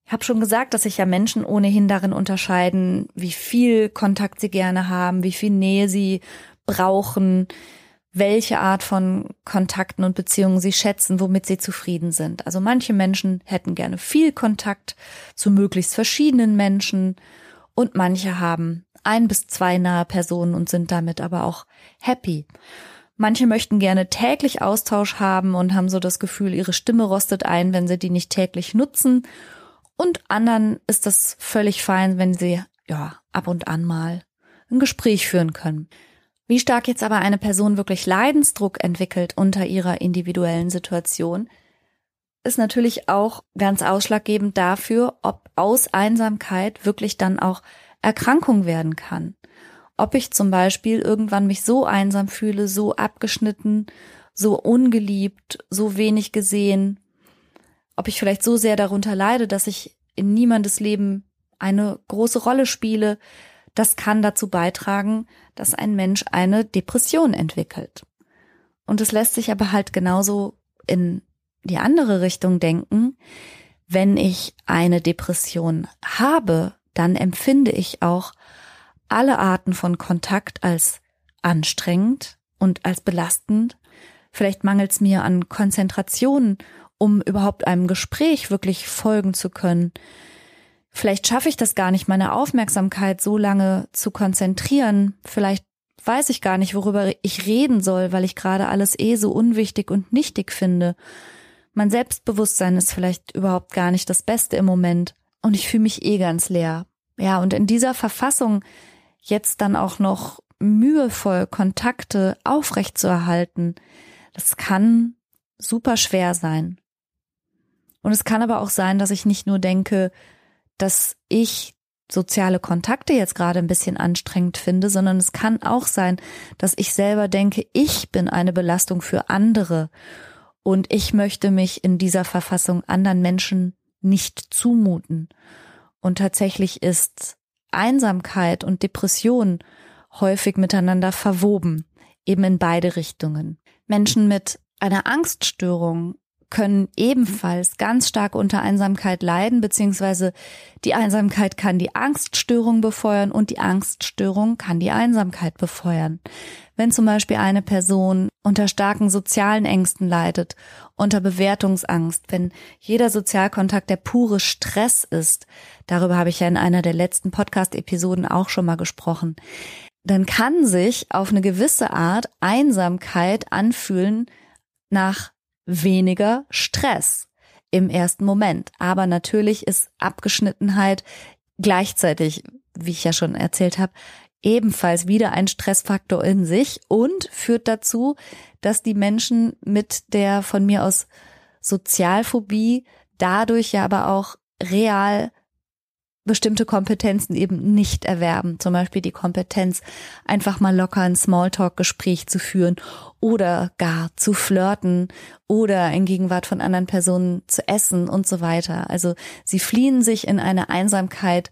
S1: Ich habe schon gesagt, dass sich ja Menschen ohnehin darin unterscheiden, wie viel Kontakt sie gerne haben, wie viel Nähe sie brauchen, welche Art von Kontakten und Beziehungen sie schätzen, womit sie zufrieden sind. Also manche Menschen hätten gerne viel Kontakt zu möglichst verschiedenen Menschen und manche haben ein bis zwei nahe Personen und sind damit aber auch happy. Manche möchten gerne täglich Austausch haben und haben so das Gefühl, ihre Stimme rostet ein, wenn sie die nicht täglich nutzen. Und anderen ist das völlig fein, wenn sie, ja, ab und an mal ein Gespräch führen können. Wie stark jetzt aber eine Person wirklich Leidensdruck entwickelt unter ihrer individuellen Situation, ist natürlich auch ganz ausschlaggebend dafür, ob aus Einsamkeit wirklich dann auch Erkrankung werden kann. Ob ich zum Beispiel irgendwann mich so einsam fühle, so abgeschnitten, so ungeliebt, so wenig gesehen, ob ich vielleicht so sehr darunter leide, dass ich in niemandes Leben eine große Rolle spiele, das kann dazu beitragen, dass ein Mensch eine Depression entwickelt. Und es lässt sich aber halt genauso in die andere Richtung denken. Wenn ich eine Depression habe, dann empfinde ich auch alle Arten von Kontakt als anstrengend und als belastend. Vielleicht mangelt es mir an Konzentration, um überhaupt einem Gespräch wirklich folgen zu können. Vielleicht schaffe ich das gar nicht, meine Aufmerksamkeit so lange zu konzentrieren. Vielleicht weiß ich gar nicht, worüber ich reden soll, weil ich gerade alles eh so unwichtig und nichtig finde. Mein Selbstbewusstsein ist vielleicht überhaupt gar nicht das Beste im Moment und ich fühle mich eh ganz leer. Ja, und in dieser Verfassung jetzt dann auch noch mühevoll Kontakte aufrechtzuerhalten, das kann super schwer sein. Und es kann aber auch sein, dass ich nicht nur denke, dass ich soziale Kontakte jetzt gerade ein bisschen anstrengend finde, sondern es kann auch sein, dass ich selber denke, ich bin eine Belastung für andere und ich möchte mich in dieser Verfassung anderen Menschen nicht zumuten. Und tatsächlich ist Einsamkeit und Depression häufig miteinander verwoben, eben in beide Richtungen. Menschen mit einer Angststörung können ebenfalls ganz stark unter Einsamkeit leiden, beziehungsweise die Einsamkeit kann die Angststörung befeuern und die Angststörung kann die Einsamkeit befeuern. Wenn zum Beispiel eine Person unter starken sozialen Ängsten leidet, unter Bewertungsangst, wenn jeder Sozialkontakt der pure Stress ist, darüber habe ich ja in einer der letzten Podcast-Episoden auch schon mal gesprochen, dann kann sich auf eine gewisse Art Einsamkeit anfühlen nach weniger Stress im ersten Moment. Aber natürlich ist Abgeschnittenheit gleichzeitig, wie ich ja schon erzählt habe, ebenfalls wieder ein Stressfaktor in sich und führt dazu, dass die Menschen mit der von mir aus Sozialphobie dadurch ja aber auch real bestimmte Kompetenzen eben nicht erwerben. Zum Beispiel die Kompetenz, einfach mal locker ein Smalltalk-Gespräch zu führen oder gar zu flirten oder in Gegenwart von anderen Personen zu essen und so weiter. Also sie fliehen sich in eine Einsamkeit,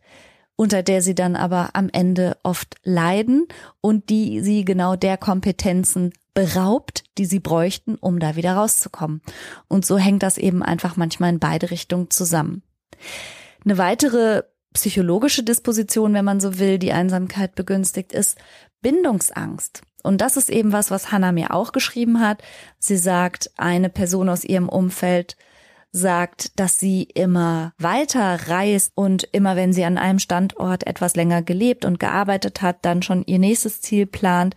S1: unter der sie dann aber am Ende oft leiden und die sie genau der Kompetenzen beraubt, die sie bräuchten, um da wieder rauszukommen. Und so hängt das eben einfach manchmal in beide Richtungen zusammen. Eine weitere psychologische Disposition, wenn man so will, die Einsamkeit begünstigt, ist Bindungsangst. Und das ist eben was, was Hannah mir auch geschrieben hat. Sie sagt, eine Person aus ihrem Umfeld sagt, dass sie immer weiter reist und immer wenn sie an einem Standort etwas länger gelebt und gearbeitet hat, dann schon ihr nächstes Ziel plant.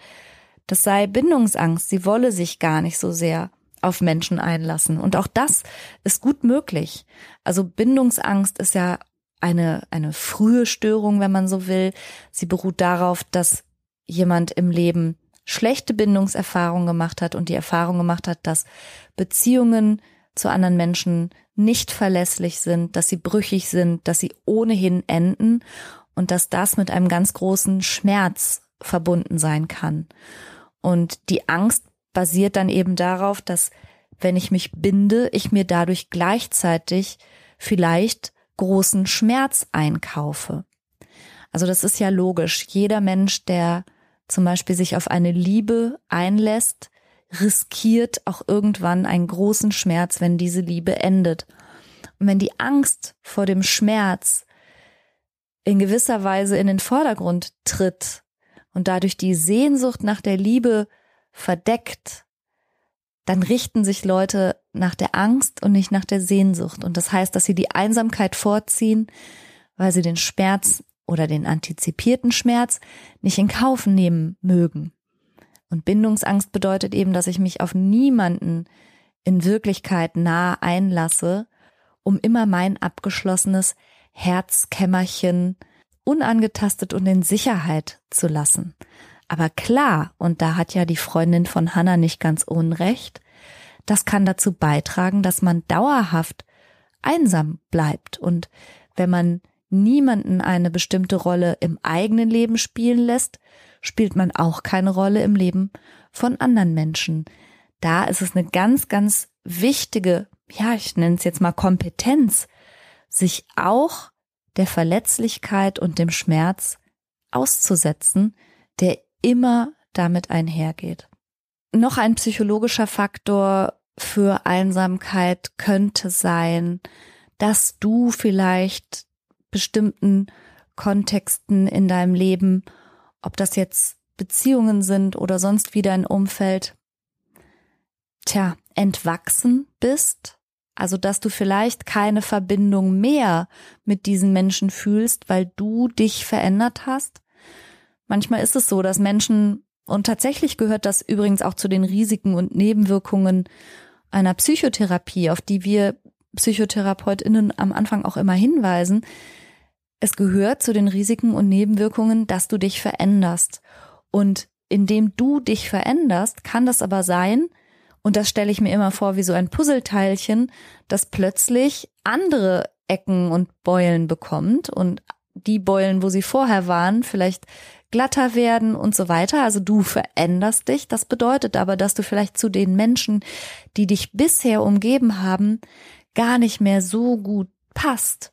S1: Das sei Bindungsangst. Sie wolle sich gar nicht so sehr auf Menschen einlassen. Und auch das ist gut möglich. Also Bindungsangst ist ja eine, eine frühe Störung, wenn man so will. Sie beruht darauf, dass jemand im Leben schlechte Bindungserfahrungen gemacht hat und die Erfahrung gemacht hat, dass Beziehungen zu anderen Menschen nicht verlässlich sind, dass sie brüchig sind, dass sie ohnehin enden und dass das mit einem ganz großen Schmerz verbunden sein kann. Und die Angst basiert dann eben darauf, dass wenn ich mich binde, ich mir dadurch gleichzeitig vielleicht großen Schmerz einkaufe. Also das ist ja logisch. Jeder Mensch, der zum Beispiel sich auf eine Liebe einlässt, riskiert auch irgendwann einen großen Schmerz, wenn diese Liebe endet. Und wenn die Angst vor dem Schmerz in gewisser Weise in den Vordergrund tritt und dadurch die Sehnsucht nach der Liebe verdeckt, dann richten sich Leute nach der Angst und nicht nach der Sehnsucht. Und das heißt, dass sie die Einsamkeit vorziehen, weil sie den Schmerz oder den antizipierten Schmerz nicht in Kauf nehmen mögen. Und Bindungsangst bedeutet eben, dass ich mich auf niemanden in Wirklichkeit nahe einlasse, um immer mein abgeschlossenes Herzkämmerchen unangetastet und in Sicherheit zu lassen. Aber klar, und da hat ja die Freundin von Hannah nicht ganz unrecht, das kann dazu beitragen, dass man dauerhaft einsam bleibt. Und wenn man niemanden eine bestimmte Rolle im eigenen Leben spielen lässt, spielt man auch keine Rolle im Leben von anderen Menschen. Da ist es eine ganz, ganz wichtige, ja, ich nenne es jetzt mal Kompetenz, sich auch der Verletzlichkeit und dem Schmerz auszusetzen, der immer damit einhergeht. Noch ein psychologischer Faktor für Einsamkeit könnte sein, dass du vielleicht bestimmten Kontexten in deinem Leben, ob das jetzt Beziehungen sind oder sonst wieder ein Umfeld, tja, entwachsen bist. Also, dass du vielleicht keine Verbindung mehr mit diesen Menschen fühlst, weil du dich verändert hast. Manchmal ist es so, dass Menschen, und tatsächlich gehört das übrigens auch zu den Risiken und Nebenwirkungen einer Psychotherapie, auf die wir PsychotherapeutInnen am Anfang auch immer hinweisen, es gehört zu den Risiken und Nebenwirkungen, dass du dich veränderst. Und indem du dich veränderst, kann das aber sein, und das stelle ich mir immer vor wie so ein Puzzleteilchen, das plötzlich andere Ecken und Beulen bekommt und die Beulen, wo sie vorher waren, vielleicht glatter werden und so weiter. Also du veränderst dich. Das bedeutet aber, dass du vielleicht zu den Menschen, die dich bisher umgeben haben, gar nicht mehr so gut passt.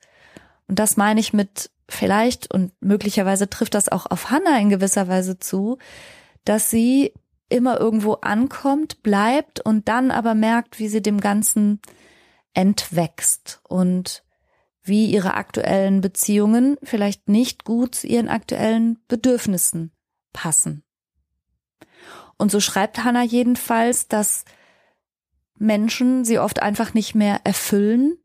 S1: Und das meine ich mit vielleicht und möglicherweise trifft das auch auf Hannah in gewisser Weise zu, dass sie immer irgendwo ankommt, bleibt und dann aber merkt, wie sie dem Ganzen entwächst und wie ihre aktuellen Beziehungen vielleicht nicht gut zu ihren aktuellen Bedürfnissen passen. Und so schreibt Hannah jedenfalls, dass Menschen sie oft einfach nicht mehr erfüllen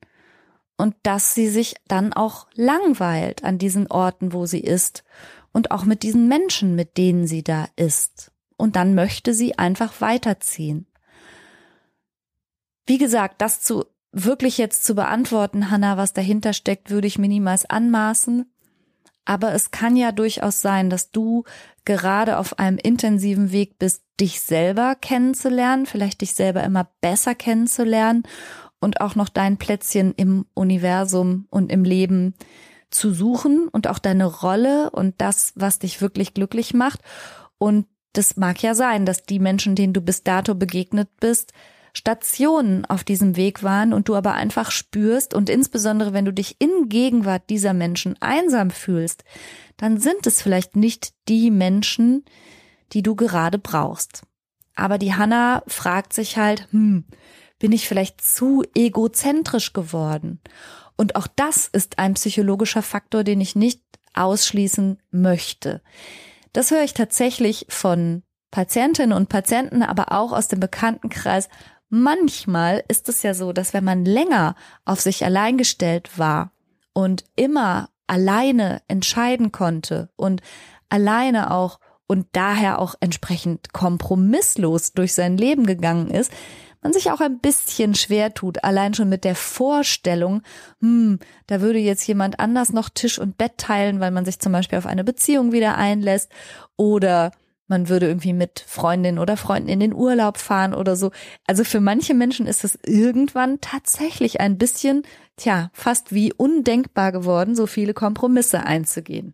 S1: und dass sie sich dann auch langweilt an diesen Orten, wo sie ist und auch mit diesen Menschen, mit denen sie da ist. Und dann möchte sie einfach weiterziehen. Wie gesagt, das zu wirklich jetzt zu beantworten, Hannah, was dahinter steckt, würde ich mir niemals anmaßen. Aber es kann ja durchaus sein, dass du gerade auf einem intensiven Weg bist, dich selber kennenzulernen, vielleicht dich selber immer besser kennenzulernen und auch noch dein Plätzchen im Universum und im Leben zu suchen und auch deine Rolle und das, was dich wirklich glücklich macht. Und das mag ja sein, dass die Menschen, denen du bis dato begegnet bist, Stationen auf diesem Weg waren und du aber einfach spürst und insbesondere wenn du dich in Gegenwart dieser Menschen einsam fühlst, dann sind es vielleicht nicht die Menschen, die du gerade brauchst. Aber die Hanna fragt sich halt, hm, bin ich vielleicht zu egozentrisch geworden? Und auch das ist ein psychologischer Faktor, den ich nicht ausschließen möchte. Das höre ich tatsächlich von Patientinnen und Patienten, aber auch aus dem Bekanntenkreis. Manchmal ist es ja so, dass wenn man länger auf sich allein gestellt war und immer alleine entscheiden konnte und alleine auch und daher auch entsprechend kompromisslos durch sein Leben gegangen ist, man sich auch ein bisschen schwer tut, allein schon mit der Vorstellung, hm, da würde jetzt jemand anders noch Tisch und Bett teilen, weil man sich zum Beispiel auf eine Beziehung wieder einlässt oder man würde irgendwie mit Freundin oder Freunden in den Urlaub fahren oder so. Also für manche Menschen ist es irgendwann tatsächlich ein bisschen, tja, fast wie undenkbar geworden, so viele Kompromisse einzugehen.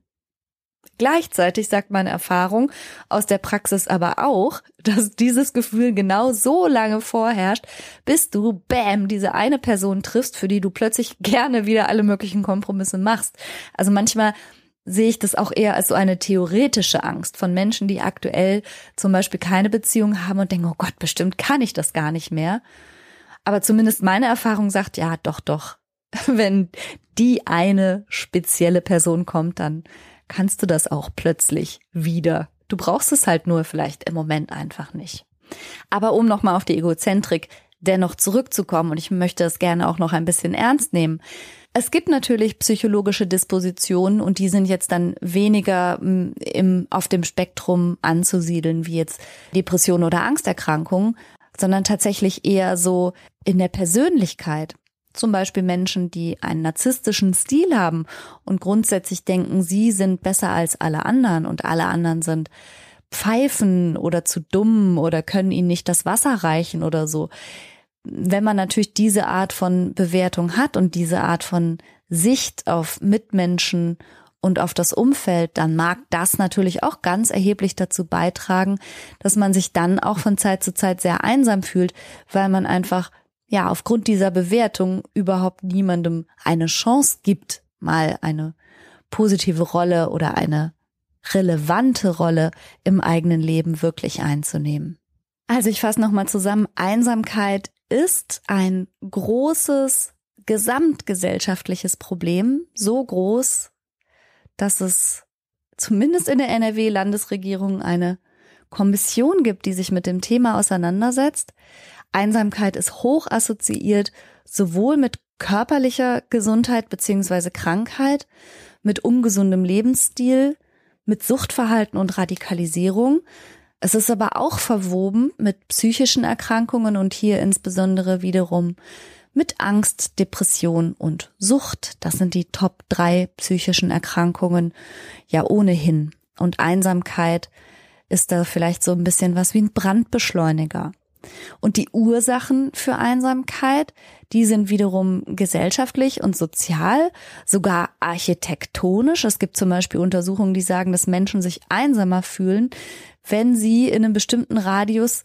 S1: Gleichzeitig sagt meine Erfahrung aus der Praxis aber auch, dass dieses Gefühl genau so lange vorherrscht, bis du, bam, diese eine Person triffst, für die du plötzlich gerne wieder alle möglichen Kompromisse machst. Also manchmal sehe ich das auch eher als so eine theoretische Angst von Menschen, die aktuell zum Beispiel keine Beziehung haben und denken, oh Gott, bestimmt kann ich das gar nicht mehr. Aber zumindest meine Erfahrung sagt, ja, doch, doch. Wenn die eine spezielle Person kommt, dann kannst du das auch plötzlich wieder. Du brauchst es halt nur vielleicht im Moment einfach nicht. Aber um nochmal auf die Egozentrik dennoch zurückzukommen, und ich möchte es gerne auch noch ein bisschen ernst nehmen. Es gibt natürlich psychologische Dispositionen und die sind jetzt dann weniger mm, im, auf dem Spektrum anzusiedeln wie jetzt Depression oder Angsterkrankungen, sondern tatsächlich eher so in der Persönlichkeit. Zum Beispiel Menschen, die einen narzisstischen Stil haben und grundsätzlich denken, sie sind besser als alle anderen und alle anderen sind Pfeifen oder zu dumm oder können ihnen nicht das Wasser reichen oder so. Wenn man natürlich diese Art von Bewertung hat und diese Art von Sicht auf Mitmenschen und auf das Umfeld, dann mag das natürlich auch ganz erheblich dazu beitragen, dass man sich dann auch von Zeit zu Zeit sehr einsam fühlt, weil man einfach ja aufgrund dieser Bewertung überhaupt niemandem eine Chance gibt, mal eine positive Rolle oder eine relevante Rolle im eigenen Leben wirklich einzunehmen. Also ich fasse nochmal zusammen, Einsamkeit ist ein großes gesamtgesellschaftliches Problem, so groß, dass es zumindest in der NRW-Landesregierung eine Kommission gibt, die sich mit dem Thema auseinandersetzt. Einsamkeit ist hoch assoziiert sowohl mit körperlicher Gesundheit beziehungsweise Krankheit, mit ungesundem Lebensstil, mit Suchtverhalten und Radikalisierung. Es ist aber auch verwoben mit psychischen Erkrankungen und hier insbesondere wiederum mit Angst, Depression und Sucht. Das sind die Top drei psychischen Erkrankungen ja ohnehin. Und Einsamkeit ist da vielleicht so ein bisschen was wie ein Brandbeschleuniger. Und die Ursachen für Einsamkeit, die sind wiederum gesellschaftlich und sozial, sogar architektonisch. Es gibt zum Beispiel Untersuchungen, die sagen, dass Menschen sich einsamer fühlen, wenn sie in einem bestimmten Radius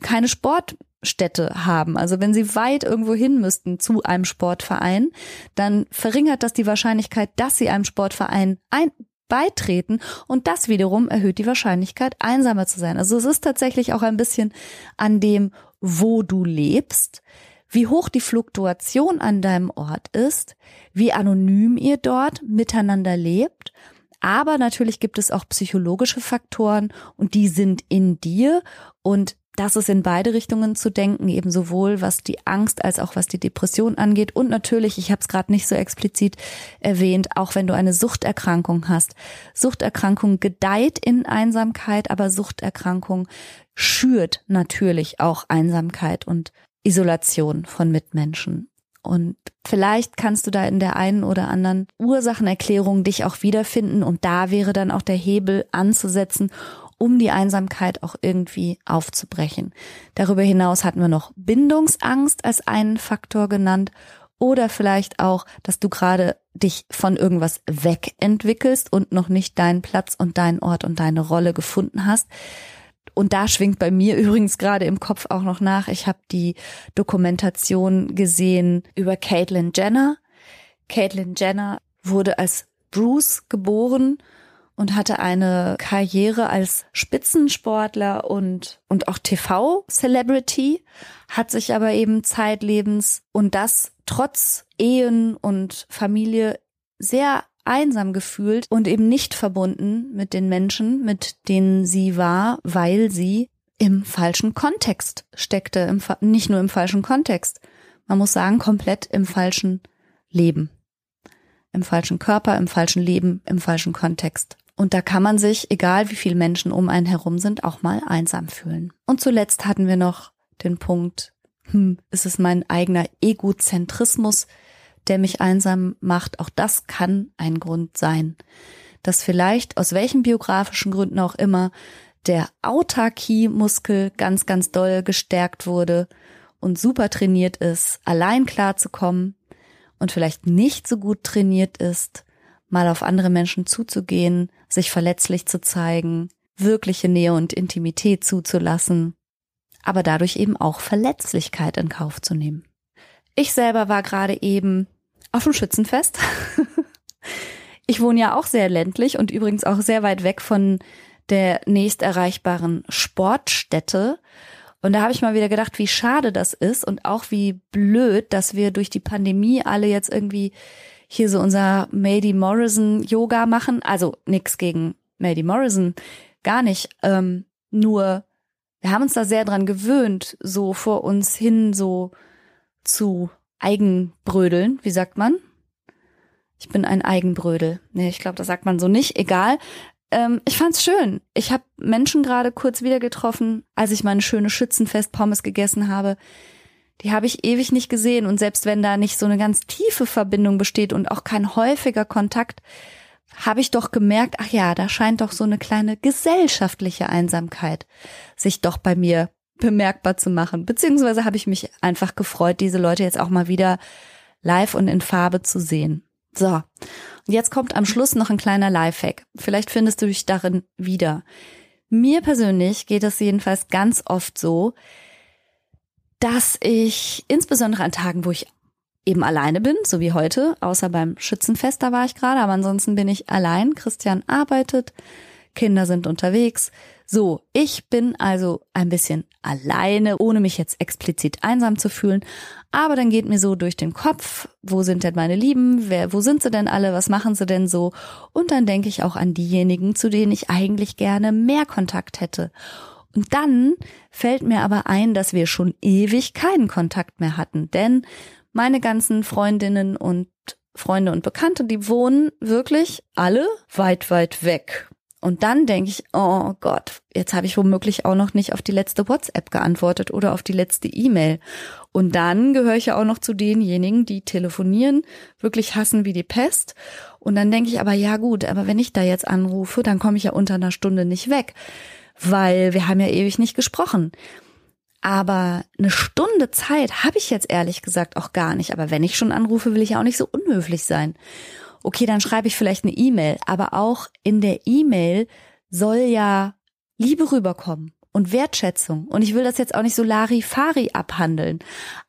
S1: keine Sportstätte haben. Also wenn sie weit irgendwo hin müssten zu einem Sportverein, dann verringert das die Wahrscheinlichkeit, dass sie einem Sportverein ein beitreten und das wiederum erhöht die Wahrscheinlichkeit, einsamer zu sein. Also es ist tatsächlich auch ein bisschen an dem, wo du lebst, wie hoch die Fluktuation an deinem Ort ist, wie anonym ihr dort miteinander lebt. Aber natürlich gibt es auch psychologische Faktoren und die sind in dir und das ist in beide Richtungen zu denken, eben sowohl was die Angst als auch was die Depression angeht. Und natürlich, ich habe es gerade nicht so explizit erwähnt, auch wenn du eine Suchterkrankung hast. Suchterkrankung gedeiht in Einsamkeit, aber Suchterkrankung schürt natürlich auch Einsamkeit und Isolation von Mitmenschen. Und vielleicht kannst du da in der einen oder anderen Ursachenerklärung dich auch wiederfinden und da wäre dann auch der Hebel anzusetzen, um die Einsamkeit auch irgendwie aufzubrechen. Darüber hinaus hatten wir noch Bindungsangst als einen Faktor genannt oder vielleicht auch, dass du gerade dich von irgendwas wegentwickelst und noch nicht deinen Platz und deinen Ort und deine Rolle gefunden hast. Und da schwingt bei mir übrigens gerade im Kopf auch noch nach. Ich habe die Dokumentation gesehen über Caitlyn Jenner. Caitlyn Jenner wurde als Bruce geboren und hatte eine Karriere als Spitzensportler und, und auch TV-Celebrity, hat sich aber eben zeitlebens und das trotz Ehen und Familie sehr einsam gefühlt und eben nicht verbunden mit den Menschen, mit denen sie war, weil sie im falschen Kontext steckte, im, nicht nur im falschen Kontext, man muss sagen, komplett im falschen Leben, im falschen Körper, im falschen Leben, im falschen Kontext. Und da kann man sich, egal wie viele Menschen um einen herum sind, auch mal einsam fühlen. Und zuletzt hatten wir noch den Punkt, hm, ist es mein eigener Egozentrismus, der mich einsam macht? Auch das kann ein Grund sein, dass vielleicht aus welchen biografischen Gründen auch immer der Autarkie-Muskel ganz, ganz doll gestärkt wurde und super trainiert ist, allein klarzukommen und vielleicht nicht so gut trainiert ist, mal auf andere Menschen zuzugehen, sich verletzlich zu zeigen, wirkliche Nähe und Intimität zuzulassen, aber dadurch eben auch Verletzlichkeit in Kauf zu nehmen. Ich selber war gerade eben auf dem Schützenfest. ich wohne ja auch sehr ländlich und übrigens auch sehr weit weg von der nächst erreichbaren Sportstätte. Und da habe ich mal wieder gedacht, wie schade das ist und auch wie blöd, dass wir durch die Pandemie alle jetzt irgendwie hier so unser Mady Morrison Yoga machen. Also nix gegen Mady Morrison, gar nicht. Ähm, nur wir haben uns da sehr dran gewöhnt, so vor uns hin so zu Eigenbrödeln, wie sagt man? Ich bin ein Eigenbrödel. Nee, ich glaube, das sagt man so nicht. Egal. Ähm, ich fand's schön. Ich habe Menschen gerade kurz wieder getroffen, als ich meine schöne Schützenfest-Pommes gegessen habe. Die habe ich ewig nicht gesehen. Und selbst wenn da nicht so eine ganz tiefe Verbindung besteht und auch kein häufiger Kontakt, habe ich doch gemerkt, ach ja, da scheint doch so eine kleine gesellschaftliche Einsamkeit sich doch bei mir bemerkbar zu machen. Beziehungsweise habe ich mich einfach gefreut, diese Leute jetzt auch mal wieder live und in Farbe zu sehen. So. Und jetzt kommt am Schluss noch ein kleiner Lifehack. Vielleicht findest du dich darin wieder. Mir persönlich geht es jedenfalls ganz oft so, dass ich insbesondere an Tagen, wo ich eben alleine bin, so wie heute, außer beim Schützenfest, da war ich gerade, aber ansonsten bin ich allein. Christian arbeitet, Kinder sind unterwegs. So, ich bin also ein bisschen alleine, ohne mich jetzt explizit einsam zu fühlen. Aber dann geht mir so durch den Kopf, wo sind denn meine Lieben? Wer, wo sind sie denn alle? Was machen sie denn so? Und dann denke ich auch an diejenigen, zu denen ich eigentlich gerne mehr Kontakt hätte. Und dann fällt mir aber ein, dass wir schon ewig keinen Kontakt mehr hatten, denn meine ganzen Freundinnen und Freunde und Bekannte, die wohnen wirklich alle weit, weit weg. Und dann denke ich, oh Gott, jetzt habe ich womöglich auch noch nicht auf die letzte WhatsApp geantwortet oder auf die letzte E-Mail. Und dann gehöre ich ja auch noch zu denjenigen, die telefonieren, wirklich hassen wie die Pest. Und dann denke ich aber, ja gut, aber wenn ich da jetzt anrufe, dann komme ich ja unter einer Stunde nicht weg, weil wir haben ja ewig nicht gesprochen. Aber eine Stunde Zeit habe ich jetzt ehrlich gesagt auch gar nicht. Aber wenn ich schon anrufe, will ich ja auch nicht so unhöflich sein okay, dann schreibe ich vielleicht eine E-Mail, aber auch in der E-Mail soll ja Liebe rüberkommen und Wertschätzung. Und ich will das jetzt auch nicht so Larifari abhandeln,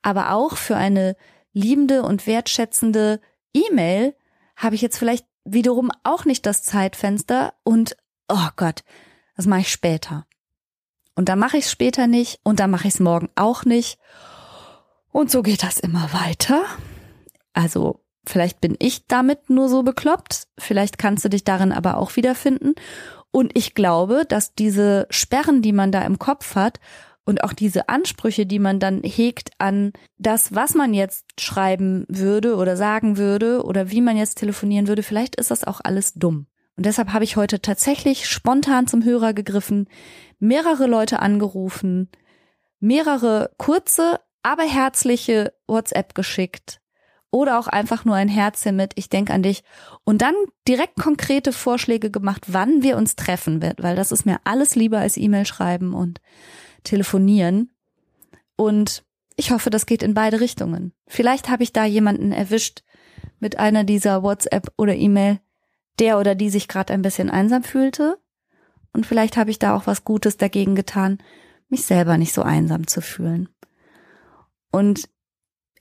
S1: aber auch für eine liebende und wertschätzende E-Mail habe ich jetzt vielleicht wiederum auch nicht das Zeitfenster und oh Gott, das mache ich später. Und dann mache ich es später nicht und dann mache ich es morgen auch nicht. Und so geht das immer weiter. Also Vielleicht bin ich damit nur so bekloppt, vielleicht kannst du dich darin aber auch wiederfinden. Und ich glaube, dass diese Sperren, die man da im Kopf hat und auch diese Ansprüche, die man dann hegt an das, was man jetzt schreiben würde oder sagen würde oder wie man jetzt telefonieren würde, vielleicht ist das auch alles dumm. Und deshalb habe ich heute tatsächlich spontan zum Hörer gegriffen, mehrere Leute angerufen, mehrere kurze, aber herzliche WhatsApp geschickt oder auch einfach nur ein Herzchen mit, ich denke an dich und dann direkt konkrete Vorschläge gemacht, wann wir uns treffen wird, weil das ist mir alles lieber als E-Mail schreiben und telefonieren. Und ich hoffe, das geht in beide Richtungen. Vielleicht habe ich da jemanden erwischt mit einer dieser WhatsApp oder E-Mail, der oder die sich gerade ein bisschen einsam fühlte. Und vielleicht habe ich da auch was Gutes dagegen getan, mich selber nicht so einsam zu fühlen. Und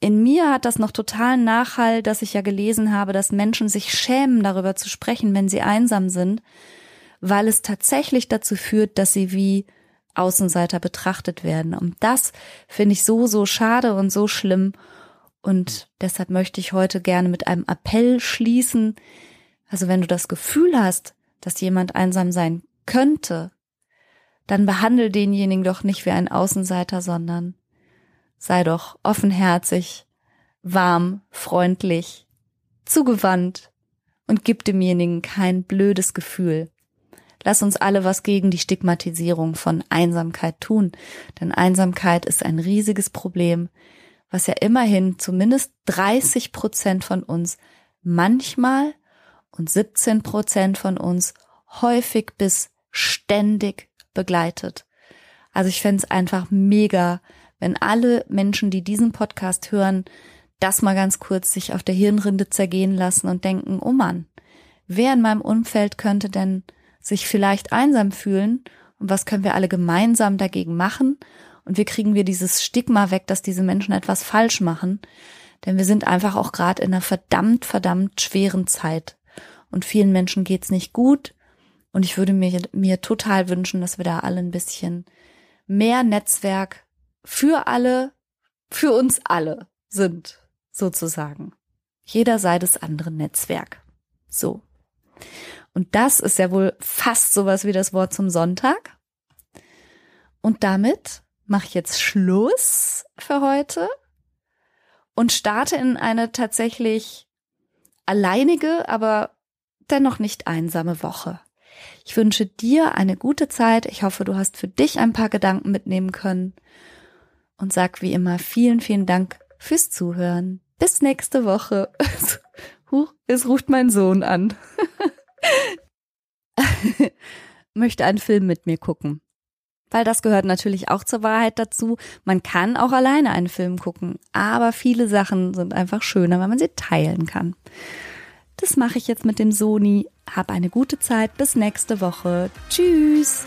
S1: in mir hat das noch total Nachhall, dass ich ja gelesen habe, dass Menschen sich schämen, darüber zu sprechen, wenn sie einsam sind, weil es tatsächlich dazu führt, dass sie wie Außenseiter betrachtet werden. Und das finde ich so, so schade und so schlimm. Und deshalb möchte ich heute gerne mit einem Appell schließen. Also wenn du das Gefühl hast, dass jemand einsam sein könnte, dann behandle denjenigen doch nicht wie ein Außenseiter, sondern sei doch offenherzig, warm, freundlich, zugewandt und gib demjenigen kein blödes Gefühl. Lass uns alle was gegen die Stigmatisierung von Einsamkeit tun, denn Einsamkeit ist ein riesiges Problem, was ja immerhin zumindest 30 Prozent von uns manchmal und 17 Prozent von uns häufig bis ständig begleitet. Also ich fände es einfach mega, wenn alle Menschen, die diesen Podcast hören, das mal ganz kurz sich auf der Hirnrinde zergehen lassen und denken, oh Mann, wer in meinem Umfeld könnte denn sich vielleicht einsam fühlen? Und was können wir alle gemeinsam dagegen machen? Und wie kriegen wir dieses Stigma weg, dass diese Menschen etwas falsch machen, denn wir sind einfach auch gerade in einer verdammt, verdammt schweren Zeit. Und vielen Menschen geht's nicht gut. Und ich würde mir, mir total wünschen, dass wir da alle ein bisschen mehr Netzwerk für alle, für uns alle sind, sozusagen. Jeder sei das andere Netzwerk. So. Und das ist ja wohl fast sowas wie das Wort zum Sonntag. Und damit mache ich jetzt Schluss für heute und starte in eine tatsächlich alleinige, aber dennoch nicht einsame Woche. Ich wünsche dir eine gute Zeit. Ich hoffe, du hast für dich ein paar Gedanken mitnehmen können und sag wie immer vielen, vielen Dank fürs Zuhören. Bis nächste Woche. Huch, es ruft mein Sohn an. Möchte einen Film mit mir gucken. Weil das gehört natürlich auch zur Wahrheit dazu. Man kann auch alleine einen Film gucken, aber viele Sachen sind einfach schöner, wenn man sie teilen kann. Das mache ich jetzt mit dem Sony. Hab eine gute Zeit. Bis nächste Woche. Tschüss.